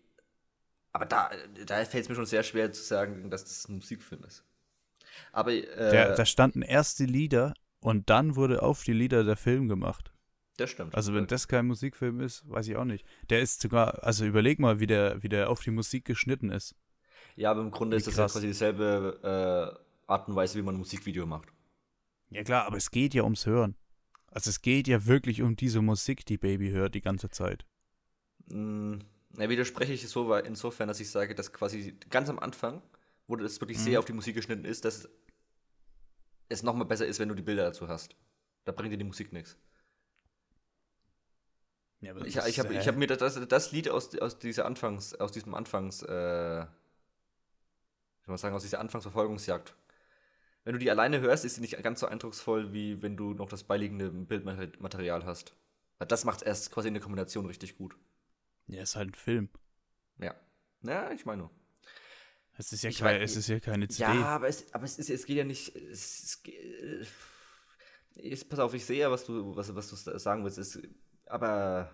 aber da, da fällt es mir schon sehr schwer zu sagen, dass das ein Musikfilm ist. Aber äh, Der, da standen erst die Lieder und dann wurde auf die Lieder der Film gemacht. das stimmt. Also wenn das kein Musikfilm ist, weiß ich auch nicht. Der ist sogar, also überleg mal, wie der, wie der auf die Musik geschnitten ist. Ja, aber im Grunde Wie ist das ja krass. quasi dieselbe äh, Art und Weise, wie man ein Musikvideo macht. Ja klar, aber es geht ja ums Hören. Also es geht ja wirklich um diese Musik, die Baby hört die ganze Zeit. Mm, Na, widerspreche ich so insofern, dass ich sage, dass quasi ganz am Anfang, wo das wirklich Mhm. sehr auf die Musik geschnitten ist, dass es nochmal besser ist, wenn du die Bilder dazu hast. Da bringt dir die Musik nichts. Ja, aber Ich, ich habe ich hab mir das, das Lied aus, aus dieser Anfangs, aus diesem Anfangs, äh, ich mal sagen, aus dieser Anfangsverfolgungsjagd. Wenn du die alleine hörst, ist sie nicht ganz so eindrucksvoll, wie wenn du noch das beiliegende Bildmaterial hast. Das macht erst quasi in der Kombination richtig gut. Ja, ist halt ein Film. Ja. Ja, ich meine nur. Es ist ja, kein, weiß- es ist ja keine CD. Ja, aber es, aber es, ist, es geht ja nicht. Es, es, äh, pass auf, ich sehe ja, was du, was, was du sagen willst. Es, aber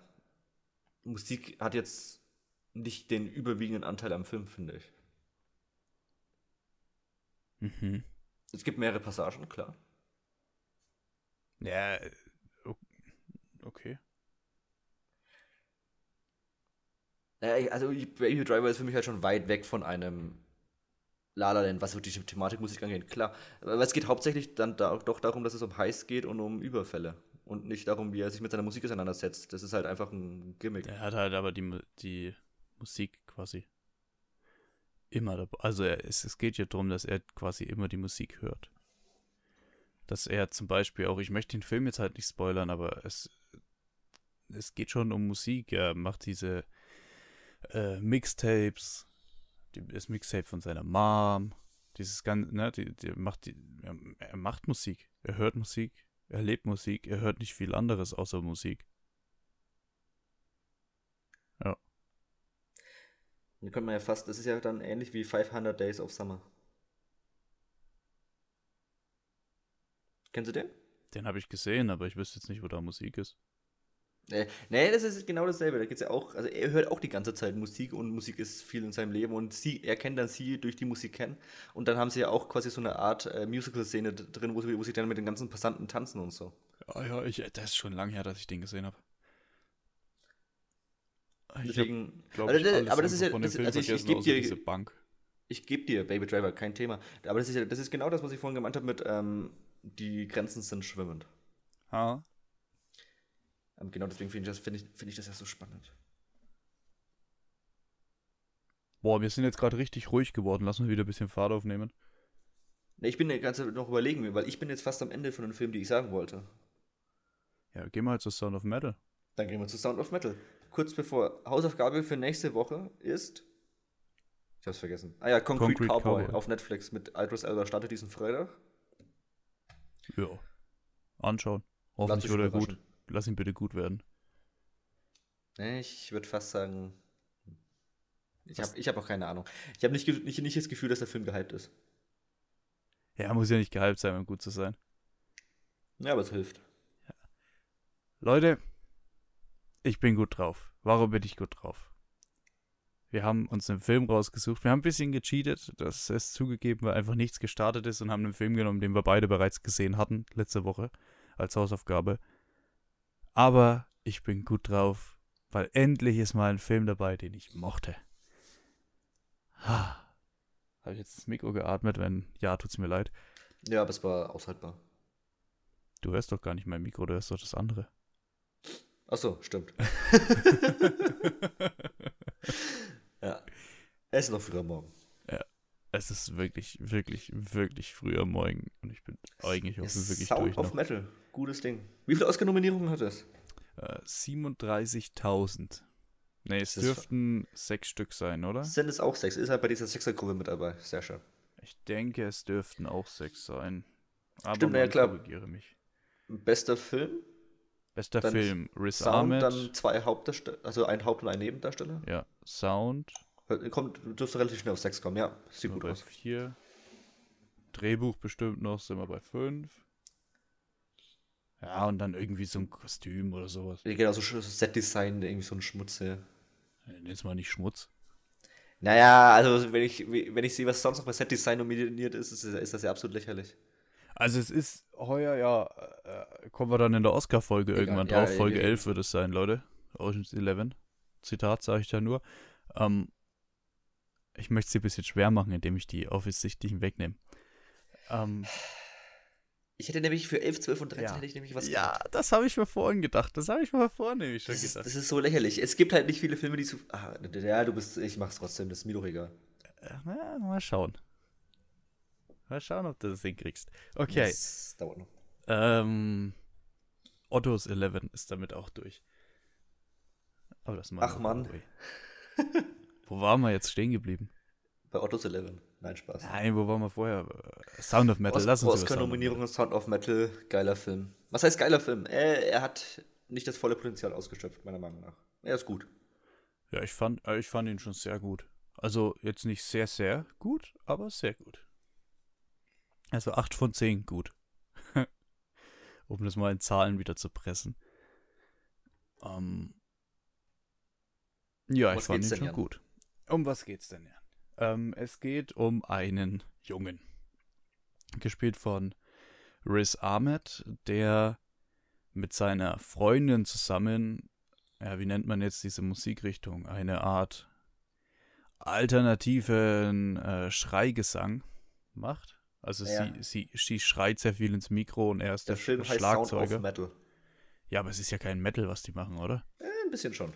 Musik hat jetzt nicht den überwiegenden Anteil am Film, finde ich. Mhm. Es gibt mehrere Passagen, klar. Ja, äh, okay. Also Baby Driver ist für mich halt schon weit weg von einem La La Land, was so die Thematik Musik angeht, klar. Aber es geht hauptsächlich dann da, doch darum, dass es um Heiß geht und um Überfälle. Und nicht darum, wie er sich mit seiner Musik auseinandersetzt. Das ist halt einfach ein Gimmick. Der hat halt aber die, die Musik quasi immer dabei. Also er, es, es geht ja darum, dass er quasi immer die Musik hört. Dass er zum Beispiel auch, ich möchte den Film jetzt halt nicht spoilern, aber es, es geht schon um Musik. Er macht diese äh, Mixtapes, die, das Mixtape von seiner Mom, dieses ganze, ne, die, die macht die, er, er macht Musik, er hört Musik, er lebt Musik, er hört nicht viel anderes außer Musik. Dann könnte man ja fast, das ist ja dann ähnlich wie 500 Days of Summer. Kennst du den? Den habe ich gesehen, aber ich wüsste jetzt nicht, wo da Musik ist. Äh, nee, das ist genau dasselbe. Da geht's ja auch, also er hört auch die ganze Zeit Musik und Musik ist viel in seinem Leben und sie, er kennt dann sie durch die Musik kennen. Und dann haben sie ja auch quasi so eine Art äh, Musical-Szene drin, wo sie, wo sie dann mit den ganzen Passanten tanzen und so. Ah ja, ich, das ist schon lange her, dass ich den gesehen habe. Ich Deswegen, glaub ich, das- alles aber das ist ja, das, also ich, ich gebe dir, diese Bank. ich gebe dir Baby Driver, kein Thema. Aber das ist ja, das ist genau das, was ich vorhin gemeint habe mit, ähm, die Grenzen sind schwimmend. Ah, Ähm, genau deswegen finde ich, das- finde ich, finde ich das ja so spannend. boah, wir sind jetzt gerade richtig ruhig geworden. Lass uns wieder ein bisschen Fahrt aufnehmen. Ne, ich bin die ganze Zeit noch überlegen, weil ich bin jetzt fast am Ende von dem Film, die ich sagen wollte. Ja, gehen wir halt zu Sound of Metal. Dann gehen wir zu Sound of Metal. Kurz bevor Hausaufgabe für nächste Woche ist. Ich hab's vergessen. Ah ja, Concrete, Concrete Cowboy, Cowboy. auf Netflix mit Idris Elba startet diesen Freitag. Ja. Anschauen. Hoffentlich wird er gut. Lass ihn bitte gut werden. Ich würde fast sagen. Ich habe ich hab auch keine Ahnung. Ich habe nicht, nicht, nicht das Gefühl, dass der Film gehypt ist. Ja, muss ja nicht gehypt sein, um gut zu sein. Ja, aber es hilft. Leute, ich bin gut drauf. Warum bin ich gut drauf? Wir haben uns einen Film rausgesucht. Wir haben ein bisschen gecheatet, das ist zugegeben, weil einfach nichts gestartet ist und haben einen Film genommen, den wir beide bereits gesehen hatten, letzte Woche, als Hausaufgabe. Aber ich bin gut drauf, weil endlich ist mal ein Film dabei, den ich mochte. Ha. Habe ich jetzt das Mikro geatmet? Wenn ja, tut's mir leid. Ja, aber es war aushaltbar. Du hörst doch gar nicht mein Mikro, du hörst doch das andere. Achso, stimmt. ja. Es ist noch früh am Morgen. Es ist wirklich, wirklich, wirklich früh am Morgen und ich bin eigentlich auch Ist wirklich Sound durch of noch. Metal. Gutes Ding. Wie viele Oscar-Nominierungen hat es? Äh, 37.000. Nee, es Das dürften sechs Stück sein, oder? Sind es auch sechs? Ist halt bei dieser Sechsergruppe mit dabei. Sehr schön. Ich denke, es dürften auch sechs sein. Aber Stimmt, ja, klar. korrigiere mich. Bester Film. Bester Dann Film, Riz Sound, Ahmed. dann zwei Hauptdarsteller, also ein Haupt- und ein Nebendarsteller. ja, Sound, Kommt, dürfte relativ schnell auf sechs kommen, ja. Sieht gut bei aus. vier. Drehbuch bestimmt noch, sind wir bei fünf. Ja, und dann irgendwie so ein Kostüm oder sowas. Genau, so Set-Design, irgendwie so ein Schmutz. Ja. Jetzt mal nicht Schmutz. Naja, also wenn ich, wenn ich sehe, was sonst noch bei Set-Design nominiert ist, ist, ist das ja absolut lächerlich. Also es ist heuer ja, äh, kommen wir dann in der Oscar-Folge irgendwann ja, drauf. Folge ja, 11 wird es sein, Leute. Ocean's 11. Zitat sage ich da nur. Ähm, ich möchte sie ein bisschen schwer machen, indem ich die offensichtlichen wegnehme. Ähm, ich hätte nämlich für 11, 12 und 13 Ja. hätte ich nämlich was ja, gemacht. das habe ich mir vorhin gedacht. Das habe ich mir vorhin nämlich schon Das ist, gedacht. das ist so lächerlich. Es gibt halt nicht viele Filme, die zu. Ah, ja, du bist. Ich mach's trotzdem, das ist mir doch egal. Äh, Na, mal schauen. Mal schauen, ob du das hinkriegst. Okay. Das dauert noch. Ähm, Otto's Eleven ist damit auch durch. Aber das machen Ach, wir Mann. Wo waren wir jetzt stehen geblieben? Bei Otto's Eleven. Nein, Spaß. Nein, wo waren wir vorher? Sound of Metal. Lass uns über Sound of Oscar-Nominierung Sound of Metal, geiler Film. Was heißt geiler Film? Äh, er hat nicht das volle Potenzial ausgeschöpft, meiner Meinung nach. Er ist gut. Ja, ich fand, äh, ich fand ihn schon sehr gut. Also jetzt nicht sehr, sehr gut, aber sehr gut. Also 8 von 10 gut. um das mal in Zahlen wieder zu pressen. Ähm, ja, Um ich fand ihn schon Jan? gut. Um was geht's denn, Jan? Ähm, es geht um einen Jungen. Gespielt von Riz Ahmed, der mit seiner Freundin zusammen, ja, wie nennt man jetzt diese Musikrichtung? Eine Art alternativen äh, Schreigesang macht. Also Ja. sie, sie, sie schreit sehr viel ins Mikro und er ist Der der, Film heißt Sound Schlagzeuger. of Metal. ja, aber es ist ja kein Metal, was die machen, oder? Äh, ein bisschen schon.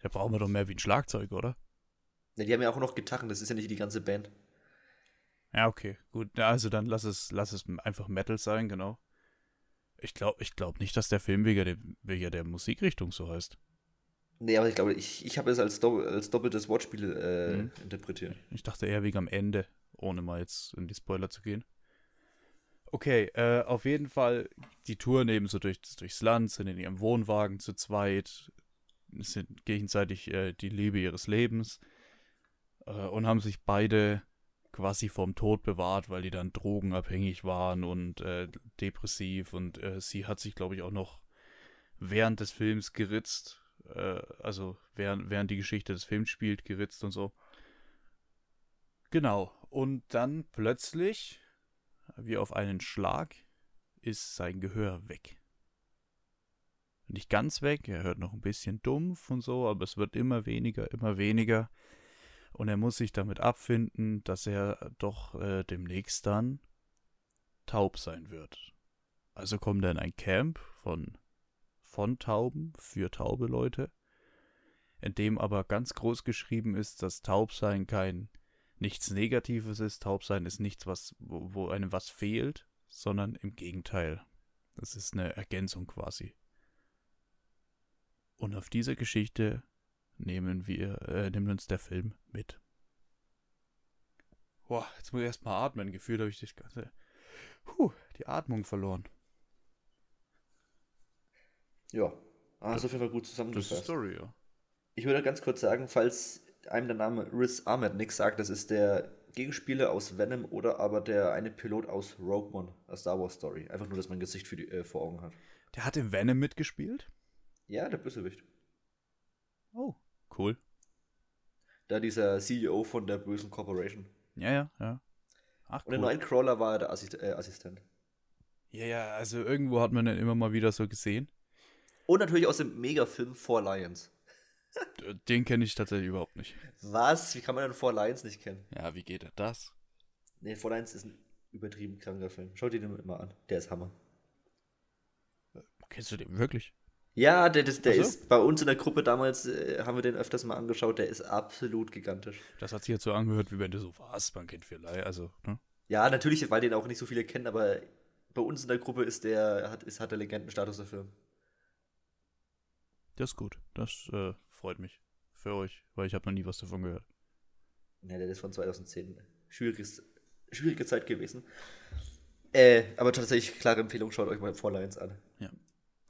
Da brauchen wir doch mehr wie ein Schlagzeug, oder? Ja, die haben ja auch noch Gitarren, das ist ja nicht die ganze Band. Ja, okay, gut. Also dann lass es, lass es einfach Metal sein, genau. Ich glaube ich glaub nicht, dass der Film wegen der, wegen der Musikrichtung so heißt. Nee, aber ich glaube, ich, ich habe es als, Dopp als doppeltes Wortspiel äh, Mhm. interpretiert. Ich dachte eher wegen am Ende, ohne mal jetzt in die Spoiler zu gehen. Okay, äh, auf jeden Fall, die Touren eben so durch, durchs Land, sind in ihrem Wohnwagen zu zweit, sind gegenseitig äh, die Liebe ihres Lebens äh, und haben sich beide quasi vom Tod bewahrt, weil die dann drogenabhängig waren und äh, depressiv und äh, sie hat sich, glaube ich, auch noch während des Films geritzt, äh, also während, während die Geschichte des Films spielt, geritzt und so. Genau. Und dann plötzlich, wie auf einen Schlag, ist sein Gehör weg. Nicht ganz weg, er hört noch ein bisschen dumpf und so, aber es wird immer weniger, immer weniger. Und er muss sich damit abfinden, dass er doch äh, demnächst dann taub sein wird. Also kommt er in ein Camp von, von Tauben für taube Leute, in dem aber ganz groß geschrieben ist, dass Taubsein kein nichts Negatives ist. Taubsein ist nichts, was, wo, wo einem was fehlt, sondern im Gegenteil. Das ist eine Ergänzung quasi. Und auf diese Geschichte nehmen wir, äh, nimmt uns der Film mit. Boah, jetzt muss ich erstmal atmen. Gefühlt habe ich das ganze, puh, die Atmung verloren. Ja, ah, so viel war gut Das ist zusammengefasst. Story, ja. Ich würde ganz kurz sagen, falls einem der Name Riz Ahmed nichts sagt, das ist der Gegenspieler aus Venom oder aber der eine Pilot aus Rogue One, a Star Wars Story. Einfach nur, dass man ein Gesicht für die, äh, vor Augen hat. Der hat in Venom mitgespielt? Ja, der Bösewicht. Oh, cool. Da dieser CEO von der bösen Corporation. Ja, ja, ja. Ach, Und in cool. Nightcrawler war er der Assist äh, Assistent. Ja, ja, also irgendwo hat man den immer mal wieder so gesehen. Und natürlich aus dem Megafilm Four Lions. Den kenne ich tatsächlich überhaupt nicht. Was? Wie kann man denn Four Lions nicht kennen? Ja, wie geht er das? Nee, Four Lions ist ein übertrieben kranker Film. Schaut dir den immer an. Der ist Hammer. Kennst du den wirklich? Ja, der, der, der so. ist bei uns in der Gruppe damals, äh, haben wir den öfters mal angeschaut, der ist absolut gigantisch. Das hat sich jetzt so angehört, wie wenn du so warst, man kennt vielleicht, also, ne? Ja, natürlich, weil den auch nicht so viele kennen, aber bei uns in der Gruppe ist der, hat, ist, hat der Legendenstatus der Film. Das ist gut. Das äh, freut mich. Für euch, weil ich habe noch nie was davon gehört. Ja, der ist von 2010. Schwieriges, schwierige Zeit gewesen. Äh, aber tatsächlich, klare Empfehlung, schaut euch mal Four Lions an. Ja.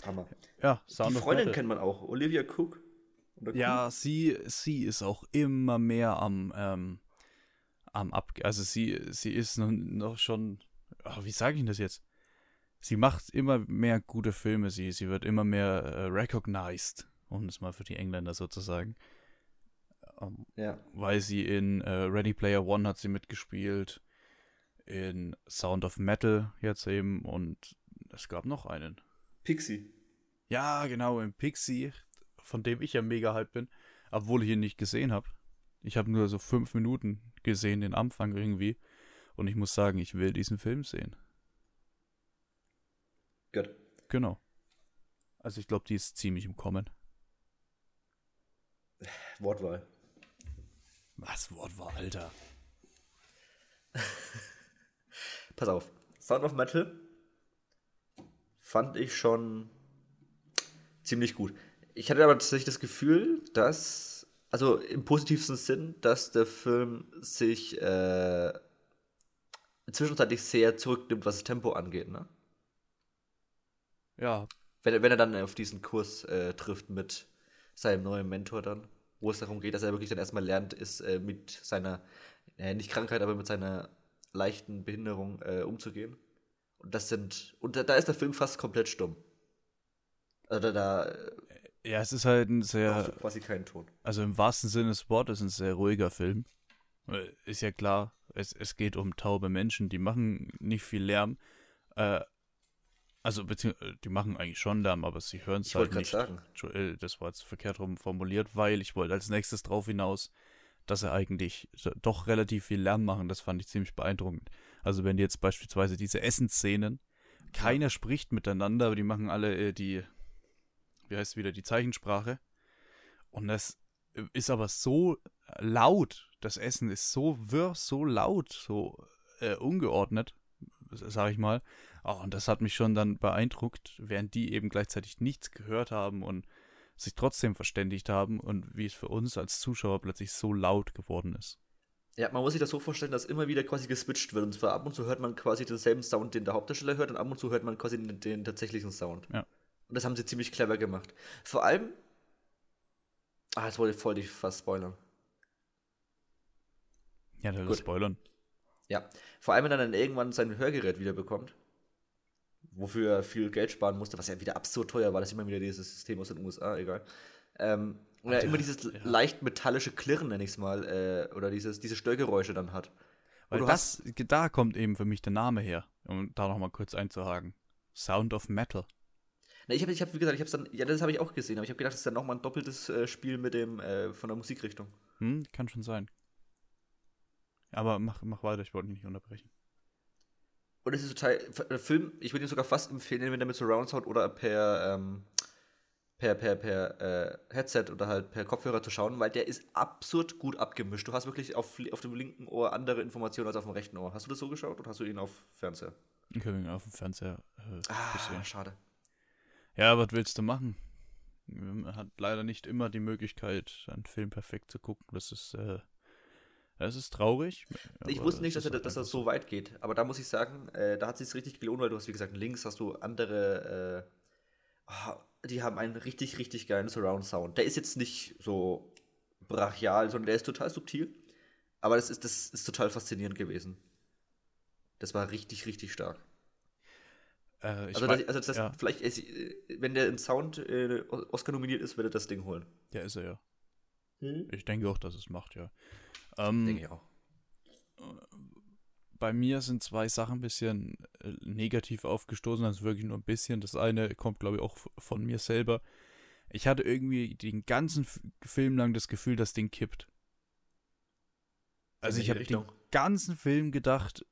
Hammer. Ja, Die Sound of Freundin Metal. kennt man auch, Olivia Cook. Ja, sie, sie ist auch immer mehr am, ähm, am Ab... Also sie, sie ist noch, noch schon... ach, wie sage ich das jetzt? Sie macht immer mehr gute Filme. Sie, sie wird immer mehr äh, recognized, um es mal für die Engländer so zu sagen. Ähm, Ja. weil sie in äh, Ready Player One hat sie mitgespielt, in Sound of Metal jetzt eben und es gab noch einen. Pixie. Ja, genau, in Pixie, von dem ich ja mega hype bin, obwohl ich ihn nicht gesehen habe. Ich habe nur so fünf Minuten gesehen, den Anfang irgendwie. Und ich muss sagen, ich will diesen Film sehen. Gut. Genau. Also ich glaube, die ist ziemlich im Kommen. Wortwahl. Was Wortwahl, Alter? Pass auf. Sound of Metal fand ich schon ziemlich gut. Ich hatte aber tatsächlich das Gefühl, dass, also im positivsten Sinn, dass der Film sich äh, zwischenzeitlich sehr zurücknimmt, was das Tempo angeht, ne? Ja. Wenn, wenn er dann auf diesen Kurs äh, trifft mit seinem neuen Mentor dann, wo es darum geht, dass er wirklich dann erstmal lernt, ist äh, mit seiner, äh, nicht Krankheit, aber mit seiner leichten Behinderung äh, umzugehen. Und das sind, und da, da, ist der Film fast komplett stumm. Also da, da ja, es ist halt ein sehr. quasi keinen Ton. Also im wahrsten Sinne des Wortes ein sehr ruhiger Film. Ist ja klar, es, es geht um taube Menschen, die machen nicht viel Lärm. Äh, also, beziehungsweise, die machen eigentlich schon Lärm, aber sie hören es halt nicht. Sagen. Äh, das war jetzt verkehrt rum formuliert, weil ich wollte als nächstes drauf hinaus, dass sie eigentlich doch relativ viel Lärm machen. Das fand ich ziemlich beeindruckend. Also, wenn die jetzt beispielsweise diese Essensszenen, keiner ja. spricht miteinander, aber die machen alle äh, die, wie heißt es wieder, die Zeichensprache. Und das ist aber so laut. Das Essen ist so wirr, so laut, so äh, ungeordnet, sag ich mal. Oh, und das hat mich schon dann beeindruckt, während die eben gleichzeitig nichts gehört haben und sich trotzdem verständigt haben und wie es für uns als Zuschauer plötzlich so laut geworden ist. Ja, man muss sich das so vorstellen, dass immer wieder quasi geswitcht wird. Und zwar ab und zu hört man quasi denselben Sound, den der Hauptdarsteller hört, und ab und zu hört man quasi den, den tatsächlichen Sound. Ja. Und das haben sie ziemlich clever gemacht. Vor allem. Ah, jetzt wollte ich voll dich fast spoilern. Ja, der will spoilern. Ja. Vor allem, wenn er dann irgendwann sein Hörgerät wiederbekommt wofür er viel Geld sparen musste, was ja wieder absurd teuer war, das ist immer wieder dieses System aus den USA, egal. Ähm, und er immer dieses ja. leicht metallische Klirren, nenne ich es mal, äh, oder dieses, diese Störgeräusche dann hat. Weil das, da kommt eben für mich der Name her, um da nochmal kurz einzuhaken. Sound of Metal. Na, ich habe, ich hab, wie gesagt, ich habe dann, ja, das habe ich auch gesehen, aber ich habe gedacht, das ist dann nochmal ein doppeltes äh, Spiel mit dem, äh, von der Musikrichtung. Hm, kann schon sein. Aber mach, mach weiter, ich wollte dich nicht unterbrechen. Und es ist total, der Film, ich würde ihn sogar fast empfehlen, wenn er mit Surround Sound oder per, ähm, per, per, per äh, Headset oder halt per Kopfhörer zu schauen, weil der ist absurd gut abgemischt. Du hast wirklich auf, auf dem linken Ohr andere Informationen als auf dem rechten Ohr. Hast du das so geschaut oder hast du ihn auf Fernseher? Ich habe ihn auf dem Fernseher äh, ah, gesehen. schade. Ja, was willst du machen? Man hat leider nicht immer die Möglichkeit, einen Film perfekt zu gucken. Das ist äh, das ist traurig. Ich wusste nicht, dass, er, dass das so weit geht. Aber da muss ich sagen, äh, da hat es sich richtig gelohnt, weil du hast, wie gesagt, links hast du andere, äh, oh, die haben einen richtig, richtig geilen Surround-Sound. Der ist jetzt nicht so brachial, sondern der ist total subtil. Aber das ist, das ist total faszinierend gewesen. Das war richtig, richtig stark. Äh, also, das, also das, ja. vielleicht, äh, wenn der im Sound äh, Oscar nominiert ist, wird er das Ding holen. Ja, ist er ja. Hm? Ich denke auch, dass es macht, ja. Ähm, Denke ich auch. Bei mir sind zwei Sachen ein bisschen äh, negativ aufgestoßen, also wirklich nur ein bisschen. Das eine kommt, glaube ich, auch von mir selber. Ich hatte irgendwie den ganzen Film lang das Gefühl, das Ding kippt. Also ich habe den ganzen Film gedacht,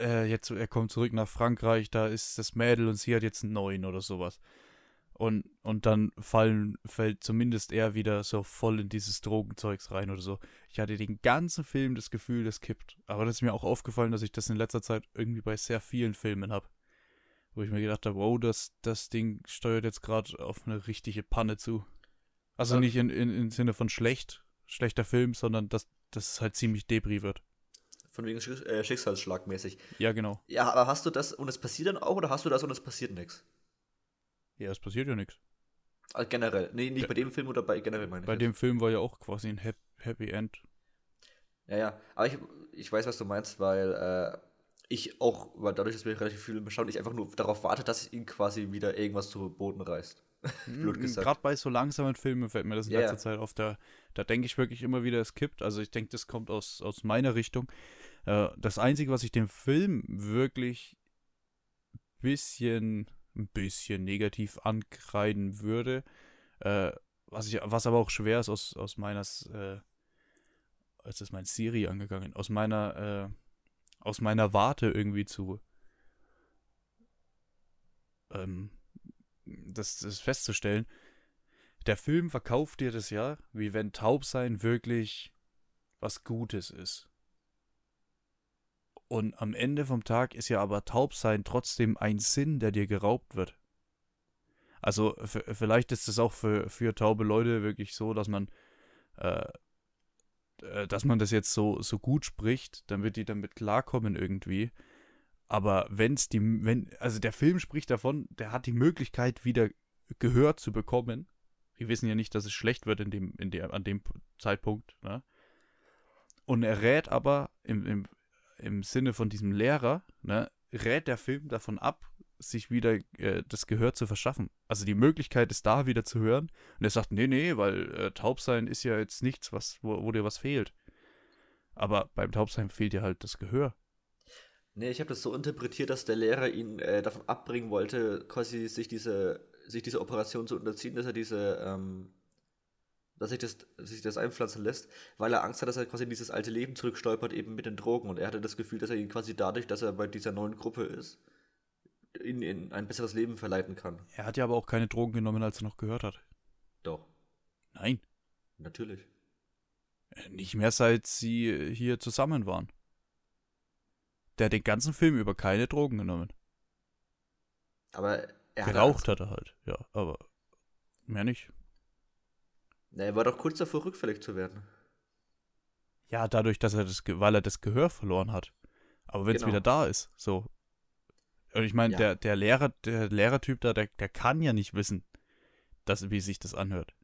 äh, jetzt er kommt zurück nach Frankreich, da ist das Mädel und sie hat jetzt einen neuen oder sowas. Und, und dann fallen, fällt zumindest er wieder so voll in dieses Drogenzeugs rein oder so. Ich hatte den ganzen Film das Gefühl, das kippt. Aber das ist mir auch aufgefallen, dass ich das in letzter Zeit irgendwie bei sehr vielen Filmen habe. Wo ich mir gedacht habe, wow, das, das Ding steuert jetzt gerade auf eine richtige Panne zu. Also ja. nicht in, in, im Sinne von schlecht, schlechter Film, sondern dass das halt ziemlich Debris wird. Von wegen äh, Schicksalsschlagmäßig. Ja, genau. Ja, aber hast du das und es passiert dann auch oder hast du das und es passiert nichts? Ja, es passiert ja nichts. Also generell. Nee, nicht ja. bei dem Film oder bei generell meine Bei dem Film war ja auch quasi ein Happy End. Ja, ja. Aber ich, ich weiß, was du meinst, weil äh, ich auch, weil dadurch, dass wir relativ viele schauen, ich einfach nur darauf warte, dass ihn quasi wieder irgendwas zu Boden reißt. Blöd mhm, gesagt. Gerade bei so langsamen Filmen fällt mir das in yeah. letzter Zeit auf. Da, da denke ich wirklich immer wieder, es kippt. Also ich denke, das kommt aus, aus meiner Richtung. Äh, das Einzige, was ich dem Film wirklich bisschen ein bisschen negativ ankreiden würde. Äh, was, ich, was aber auch schwer ist aus, aus, meines, äh, jetzt ist mein Siri angegangen, aus meiner, äh, aus meiner Warte irgendwie zu, ähm, das, das festzustellen. Der Film verkauft dir das ja, wie wenn Taubsein wirklich was Gutes ist. Und am Ende vom Tag ist ja aber Taubsein trotzdem ein Sinn, der dir geraubt wird. Also vielleicht ist es auch für, für taube Leute wirklich so, dass man äh, äh, dass man das jetzt so, so gut spricht, dann wird die damit klarkommen irgendwie. Aber wenn es die, wenn, also der Film spricht davon, der hat die Möglichkeit, wieder Gehör zu bekommen. Wir wissen ja nicht, dass es schlecht wird in dem, in der, an dem Zeitpunkt, ne? Und er rät aber im, im, im Sinne von diesem Lehrer, ne, rät der Film davon ab, sich wieder äh, das Gehör zu verschaffen. Also die Möglichkeit ist da, wieder zu hören. Und er sagt, nee, nee, weil äh, Taubsein ist ja jetzt nichts, was, wo, wo dir was fehlt. Aber beim Taubsein fehlt dir halt das Gehör. Nee, ich habe das so interpretiert, dass der Lehrer ihn äh, davon abbringen wollte, quasi sich diese, sich diese Operation zu unterziehen, dass er diese, ähm, dass sich das, sich das einpflanzen lässt, weil er Angst hat, dass er quasi in dieses alte Leben zurückstolpert, eben mit den Drogen. Und er hatte das Gefühl, dass er ihn quasi dadurch, dass er bei dieser neuen Gruppe ist, in, in ein besseres Leben verleiten kann. Er hat ja aber auch keine Drogen genommen, als er noch gehört hat. Doch. Nein. Natürlich. Äh, nicht mehr, seit sie hier zusammen waren. Der hat den ganzen Film über keine Drogen genommen. Aber er hat. Geraucht hat er halt, ja, aber mehr nicht. Na, er war doch kurz davor, rückfällig zu werden. Ja, dadurch, dass er das, weil er das Gehör verloren hat. Aber wenn es genau. wieder da ist, so, und ich meine, ja. der, der Lehrer, der Lehrertyp da, der, der kann ja nicht wissen, dass, wie sich das anhört.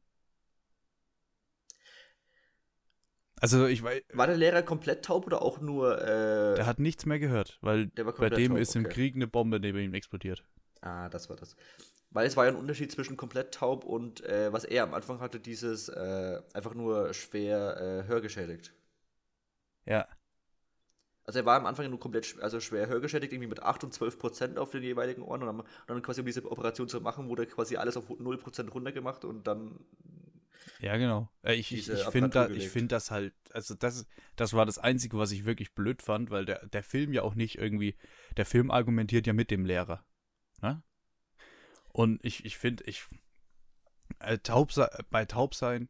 Also ich weiß. War der Lehrer komplett taub oder auch nur. Äh, der hat nichts mehr gehört, weil bei dem taub, ist im okay. Krieg eine Bombe neben ihm explodiert. Ah, das war das. Weil es war ja ein Unterschied zwischen komplett taub und äh, was er am Anfang hatte, dieses äh, einfach nur schwer äh, hörgeschädigt. Ja. Also er war am Anfang nur komplett also schwer hörgeschädigt, irgendwie mit 8 und 12 Prozent auf den jeweiligen Ohren und dann, und dann quasi um diese Operation zu machen, wurde quasi alles auf 0 Prozent runtergemacht und dann ja, genau. Äh, ich, ich, ich finde da, find das halt, also das, das war das Einzige, was ich wirklich blöd fand, weil der, der Film ja auch nicht irgendwie, der Film argumentiert ja mit dem Lehrer. Ne? Und ich, ich finde, ich, äh, taub, bei Taubsein,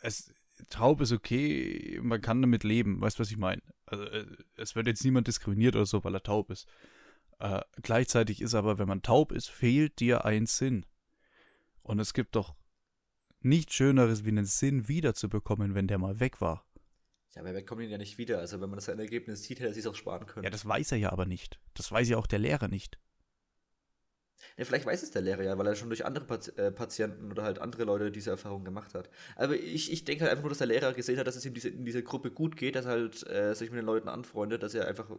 es, taub ist okay, man kann damit leben, weißt du, was ich meine? Also, äh, es wird jetzt niemand diskriminiert oder so, weil er taub ist. Äh, gleichzeitig ist aber, wenn man taub ist, fehlt dir ein Sinn. Und es gibt doch nichts Schöneres, wie einen Sinn wiederzubekommen, wenn der mal weg war. Ja, aber wir bekommt ihn ja nicht wieder. Also, wenn man das Ergebnis sieht, hätte er sich auch sparen können. Ja, das weiß er ja aber nicht. Das weiß ja auch der Lehrer nicht. Ja, vielleicht weiß es der Lehrer ja, weil er schon durch andere Pati äh, Patienten oder halt andere Leute diese Erfahrung gemacht hat. Aber ich, ich denke halt einfach nur, dass der Lehrer gesehen hat, dass es ihm diese, in dieser Gruppe gut geht, dass er halt äh, sich mit den Leuten anfreundet, dass er einfach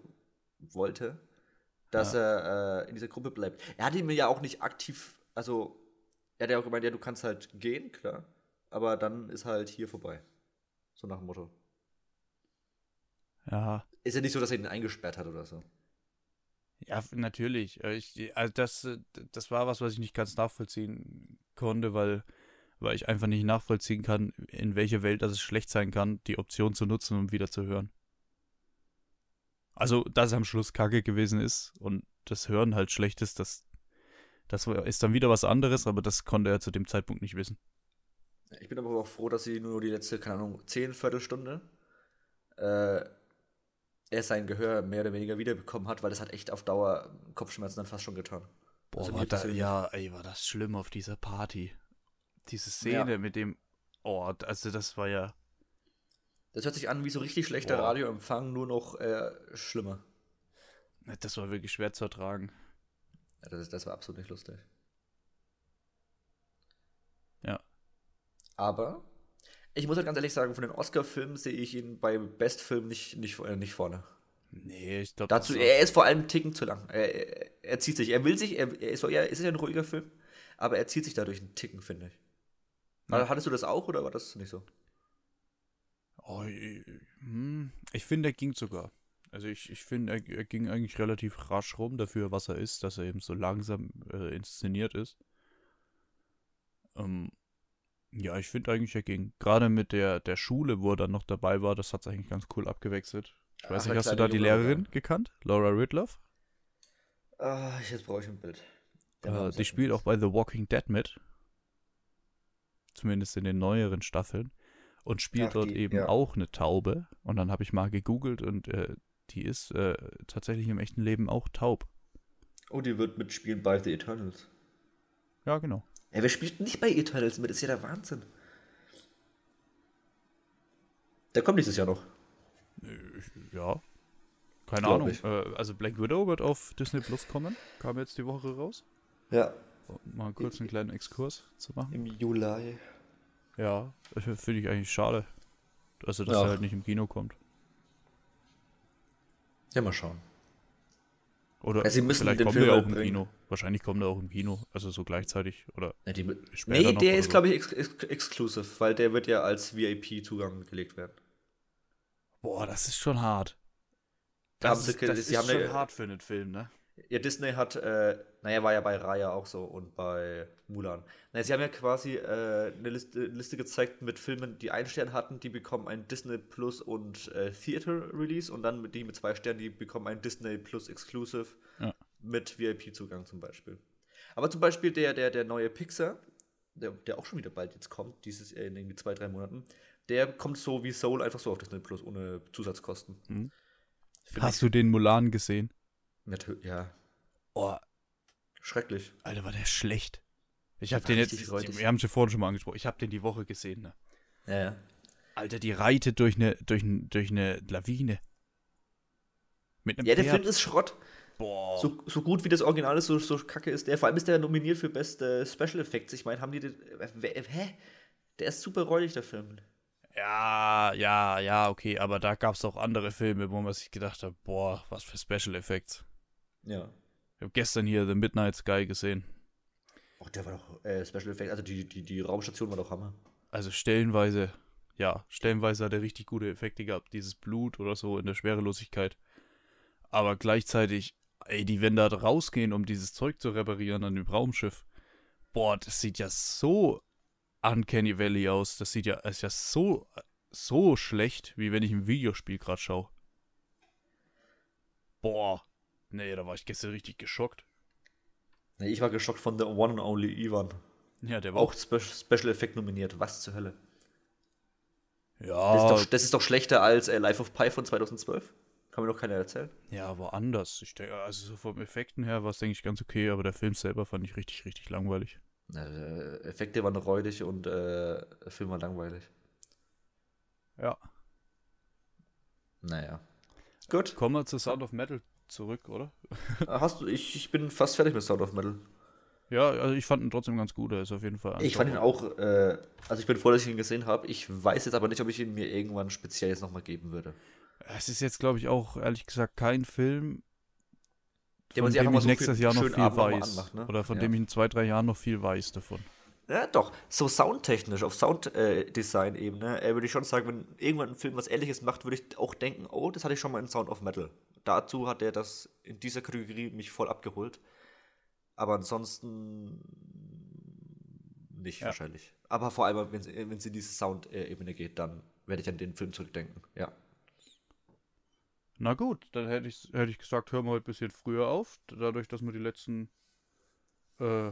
wollte, dass ja. er äh, in dieser Gruppe bleibt. Er hat ihm ja auch nicht aktiv, also er hat ja auch gemeint, ja, du kannst halt gehen, klar, aber dann ist halt hier vorbei. So nach dem Motto. Ja. Ist ja nicht so, dass er ihn eingesperrt hat oder so. Ja, natürlich. Äh, ich, also das, äh, das war was, was ich nicht ganz nachvollziehen konnte, weil, weil ich einfach nicht nachvollziehen kann, in welche Welt das es schlecht sein kann, die Option zu nutzen und wieder zu hören. Also, dass es am Schluss kacke gewesen ist und das Hören halt schlecht ist, das, das ist dann wieder was anderes, aber das konnte er zu dem Zeitpunkt nicht wissen. Ich bin aber auch froh, dass sie nur die letzte, keine Ahnung, 10 Viertelstunde äh, er sein Gehör mehr oder weniger wiederbekommen hat, weil das hat echt auf Dauer Kopfschmerzen dann fast schon getan. Boah, also war da, ja, ey, war das schlimm auf dieser Party. Diese Szene ja. mit dem, oh, also das war ja. Das hört sich an wie so richtig schlechter Boah. Radioempfang, nur noch äh, schlimmer. Das war wirklich schwer zu ertragen. Ja, das, das war absolut nicht lustig. Ja. Aber ich muss halt ganz ehrlich sagen, von den Oscar-Filmen sehe ich ihn bei Bestfilm nicht, nicht, äh, nicht vorne. Nee, ich glaube. Dazu, er ist vor allem einen Ticken zu lang. Er, er, er zieht sich. Er will sich, er, er ist, ja, ist ja ein ruhiger Film, aber er zieht sich dadurch einen Ticken, finde ich. Ja. Hattest du das auch oder war das nicht so? Oh, ich, hm, ich finde, er ging sogar. Also ich, ich finde, er, er, ging eigentlich relativ rasch rum dafür, was er ist, dass er eben so langsam äh, inszeniert ist. Ähm, Ja, ich finde eigentlich, er ging. Gerade mit der, der Schule, wo er dann noch dabei war, das hat es eigentlich ganz cool abgewechselt. Ich weiß Ach, nicht, der hast du da die Junge, Lehrerin oder? gekannt? Laura Ridloff? Ah, jetzt brauche ich ein Bild. Äh, die spielt auch bei The Walking Dead mit. Zumindest in den neueren Staffeln. Und spielt Ach, dort die- eben ja. auch eine Taube. Und dann habe ich mal gegoogelt und äh, die ist äh, tatsächlich im echten Leben auch taub. Oh, die wird mitspielen bei The Eternals. Ja, genau. Ja, wer spielt nicht bei Eternals mit? Das ist ja der Wahnsinn. Der kommt nächstes Jahr noch. Ja. Keine Glaub Ahnung. ich. Äh, also Black Widow wird auf Disney Plus kommen. Kam jetzt die Woche raus. Ja, Um mal kurz einen kleinen Exkurs zu machen. im Juli. Ja, finde ich eigentlich schade. Also, dass Ja. er halt nicht im Kino kommt. Ja, mal schauen. Oder Ja, sie müssen vielleicht den kommt Film auch halt im. Kino. Wahrscheinlich kommt er auch im Kino. Also so gleichzeitig. Oder Ja, die, nee, der ist, so. glaube ich, ex ex exclusive, weil der wird ja als VIP-Zugang gelegt werden. Boah, das ist schon hart. Da Das, haben sie- ist, das ist haben schon eine- hart für einen Film, ne? Ja, Disney hat, äh, naja, war ja bei Raya auch so und bei Mulan. Naja, sie haben ja quasi äh, eine Liste, Liste gezeigt mit Filmen, die einen Stern hatten, die bekommen ein Disney Plus und äh, Theater Release und dann mit die mit zwei Sternen, die bekommen ein Disney Plus Exclusive Ja. mit VIP-Zugang zum Beispiel. Aber zum Beispiel der, der, der neue Pixar, der, der auch schon wieder bald jetzt kommt, dieses äh, in irgendwie zwei, drei Monaten, der kommt so wie Soul einfach so auf Disney Plus ohne Zusatzkosten. Mhm. Hast du den Mulan gesehen? Ich, natür- ja, Boah, schrecklich. Alter, war der schlecht. Ich Der habe den jetzt, wir haben schon vorhin schon mal angesprochen, ich habe den die Woche gesehen, ne? Ja, ja. Alter, die reitet durch eine, durch, durch eine Lawine. Mit einem Ja, der Pferd. Film ist Schrott. Boah. So, so gut wie das Original ist, so, so kacke ist der. Vor allem ist der nominiert für beste Special Effects. Ich meine, haben die den. äh, Hä? Der ist super räudig, der Film. Ja, ja, ja, okay, aber da gab es auch andere Filme, wo man sich gedacht hat, boah, was für Special Effects. Ja. Ich habe gestern hier The Midnight Sky gesehen. Oh, der war doch äh, Special Effects. Also die, die, die Raumstation war doch Hammer. Also stellenweise, ja, stellenweise hat er richtig gute Effekte gehabt, dieses Blut oder so in der Schwerelosigkeit. Aber gleichzeitig, ey, die, wenn da rausgehen, um dieses Zeug zu reparieren an dem Raumschiff, boah, das sieht ja so Uncanny Valley aus. Das sieht ja, ist ja so, so schlecht, wie wenn ich ein Videospiel gerade schaue. Boah, nee, da war ich gestern richtig geschockt. Nee, ich war geschockt von der One and Only Ivan. Ja, der war Auch Spe Special Effect nominiert. Was zur Hölle? ja, Das, ist doch, das ist doch schlechter als äh, Life of Pi von 2012. Kann mir doch keiner erzählen. Ja, aber anders. Ich denke, also so vom Effekten her war es, denke ich, ganz okay, aber der Film selber fand ich richtig, richtig langweilig. Äh, Effekte waren räudig und äh, der Film war langweilig. Ja. Naja. Gut. Kommen wir zu Sound of Metal zurück, oder? Hast du, ich, ich bin fast fertig mit Sound of Metal. Ja, also ich fand ihn trotzdem ganz gut. Er ist auf jeden Fall. Ich fand ihn auch, äh, also ich bin froh, dass ich ihn gesehen habe. Ich weiß jetzt aber nicht, ob ich ihn mir irgendwann speziell jetzt nochmal geben würde. Es ist jetzt, glaube ich, auch ehrlich gesagt kein Film, von sich einfach dem mal ich so nächstes Jahr noch viel Abend weiß. anmacht, ne? Oder von Ja. dem ich in zwei, drei Jahren noch viel weiß davon. Ja, doch. So soundtechnisch, auf Sounddesign-Ebene, äh, würde ich schon sagen, wenn irgendwann ein Film was ähnliches macht, würde ich auch denken, oh, das hatte ich schon mal in Sound of Metal. Dazu hat er das in dieser Kategorie mich voll abgeholt. Aber ansonsten nicht Ja. wahrscheinlich. Aber vor allem, wenn es wenn es in diese Sound-Ebene geht, dann werde ich an den Film zurückdenken. Ja. Na gut, dann hätte ich, hätte ich gesagt, hören wir heute ein bisschen früher auf. Dadurch, dass wir die letzten, äh,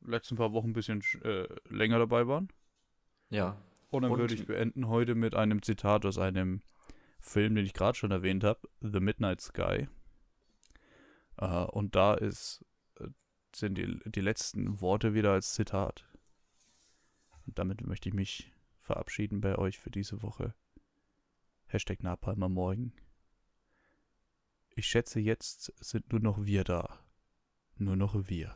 letzten paar Wochen ein bisschen äh, länger dabei waren. Ja. Und dann Und- würde ich beenden heute mit einem Zitat aus einem Film, den ich gerade schon erwähnt habe, The Midnight Sky. Äh, und da ist, äh, sind die, die letzten Worte wieder als Zitat. Und damit möchte ich mich verabschieden bei euch für diese Woche. Hashtag Napalm am Morgen. Ich schätze, jetzt sind nur noch wir da. Nur noch wir.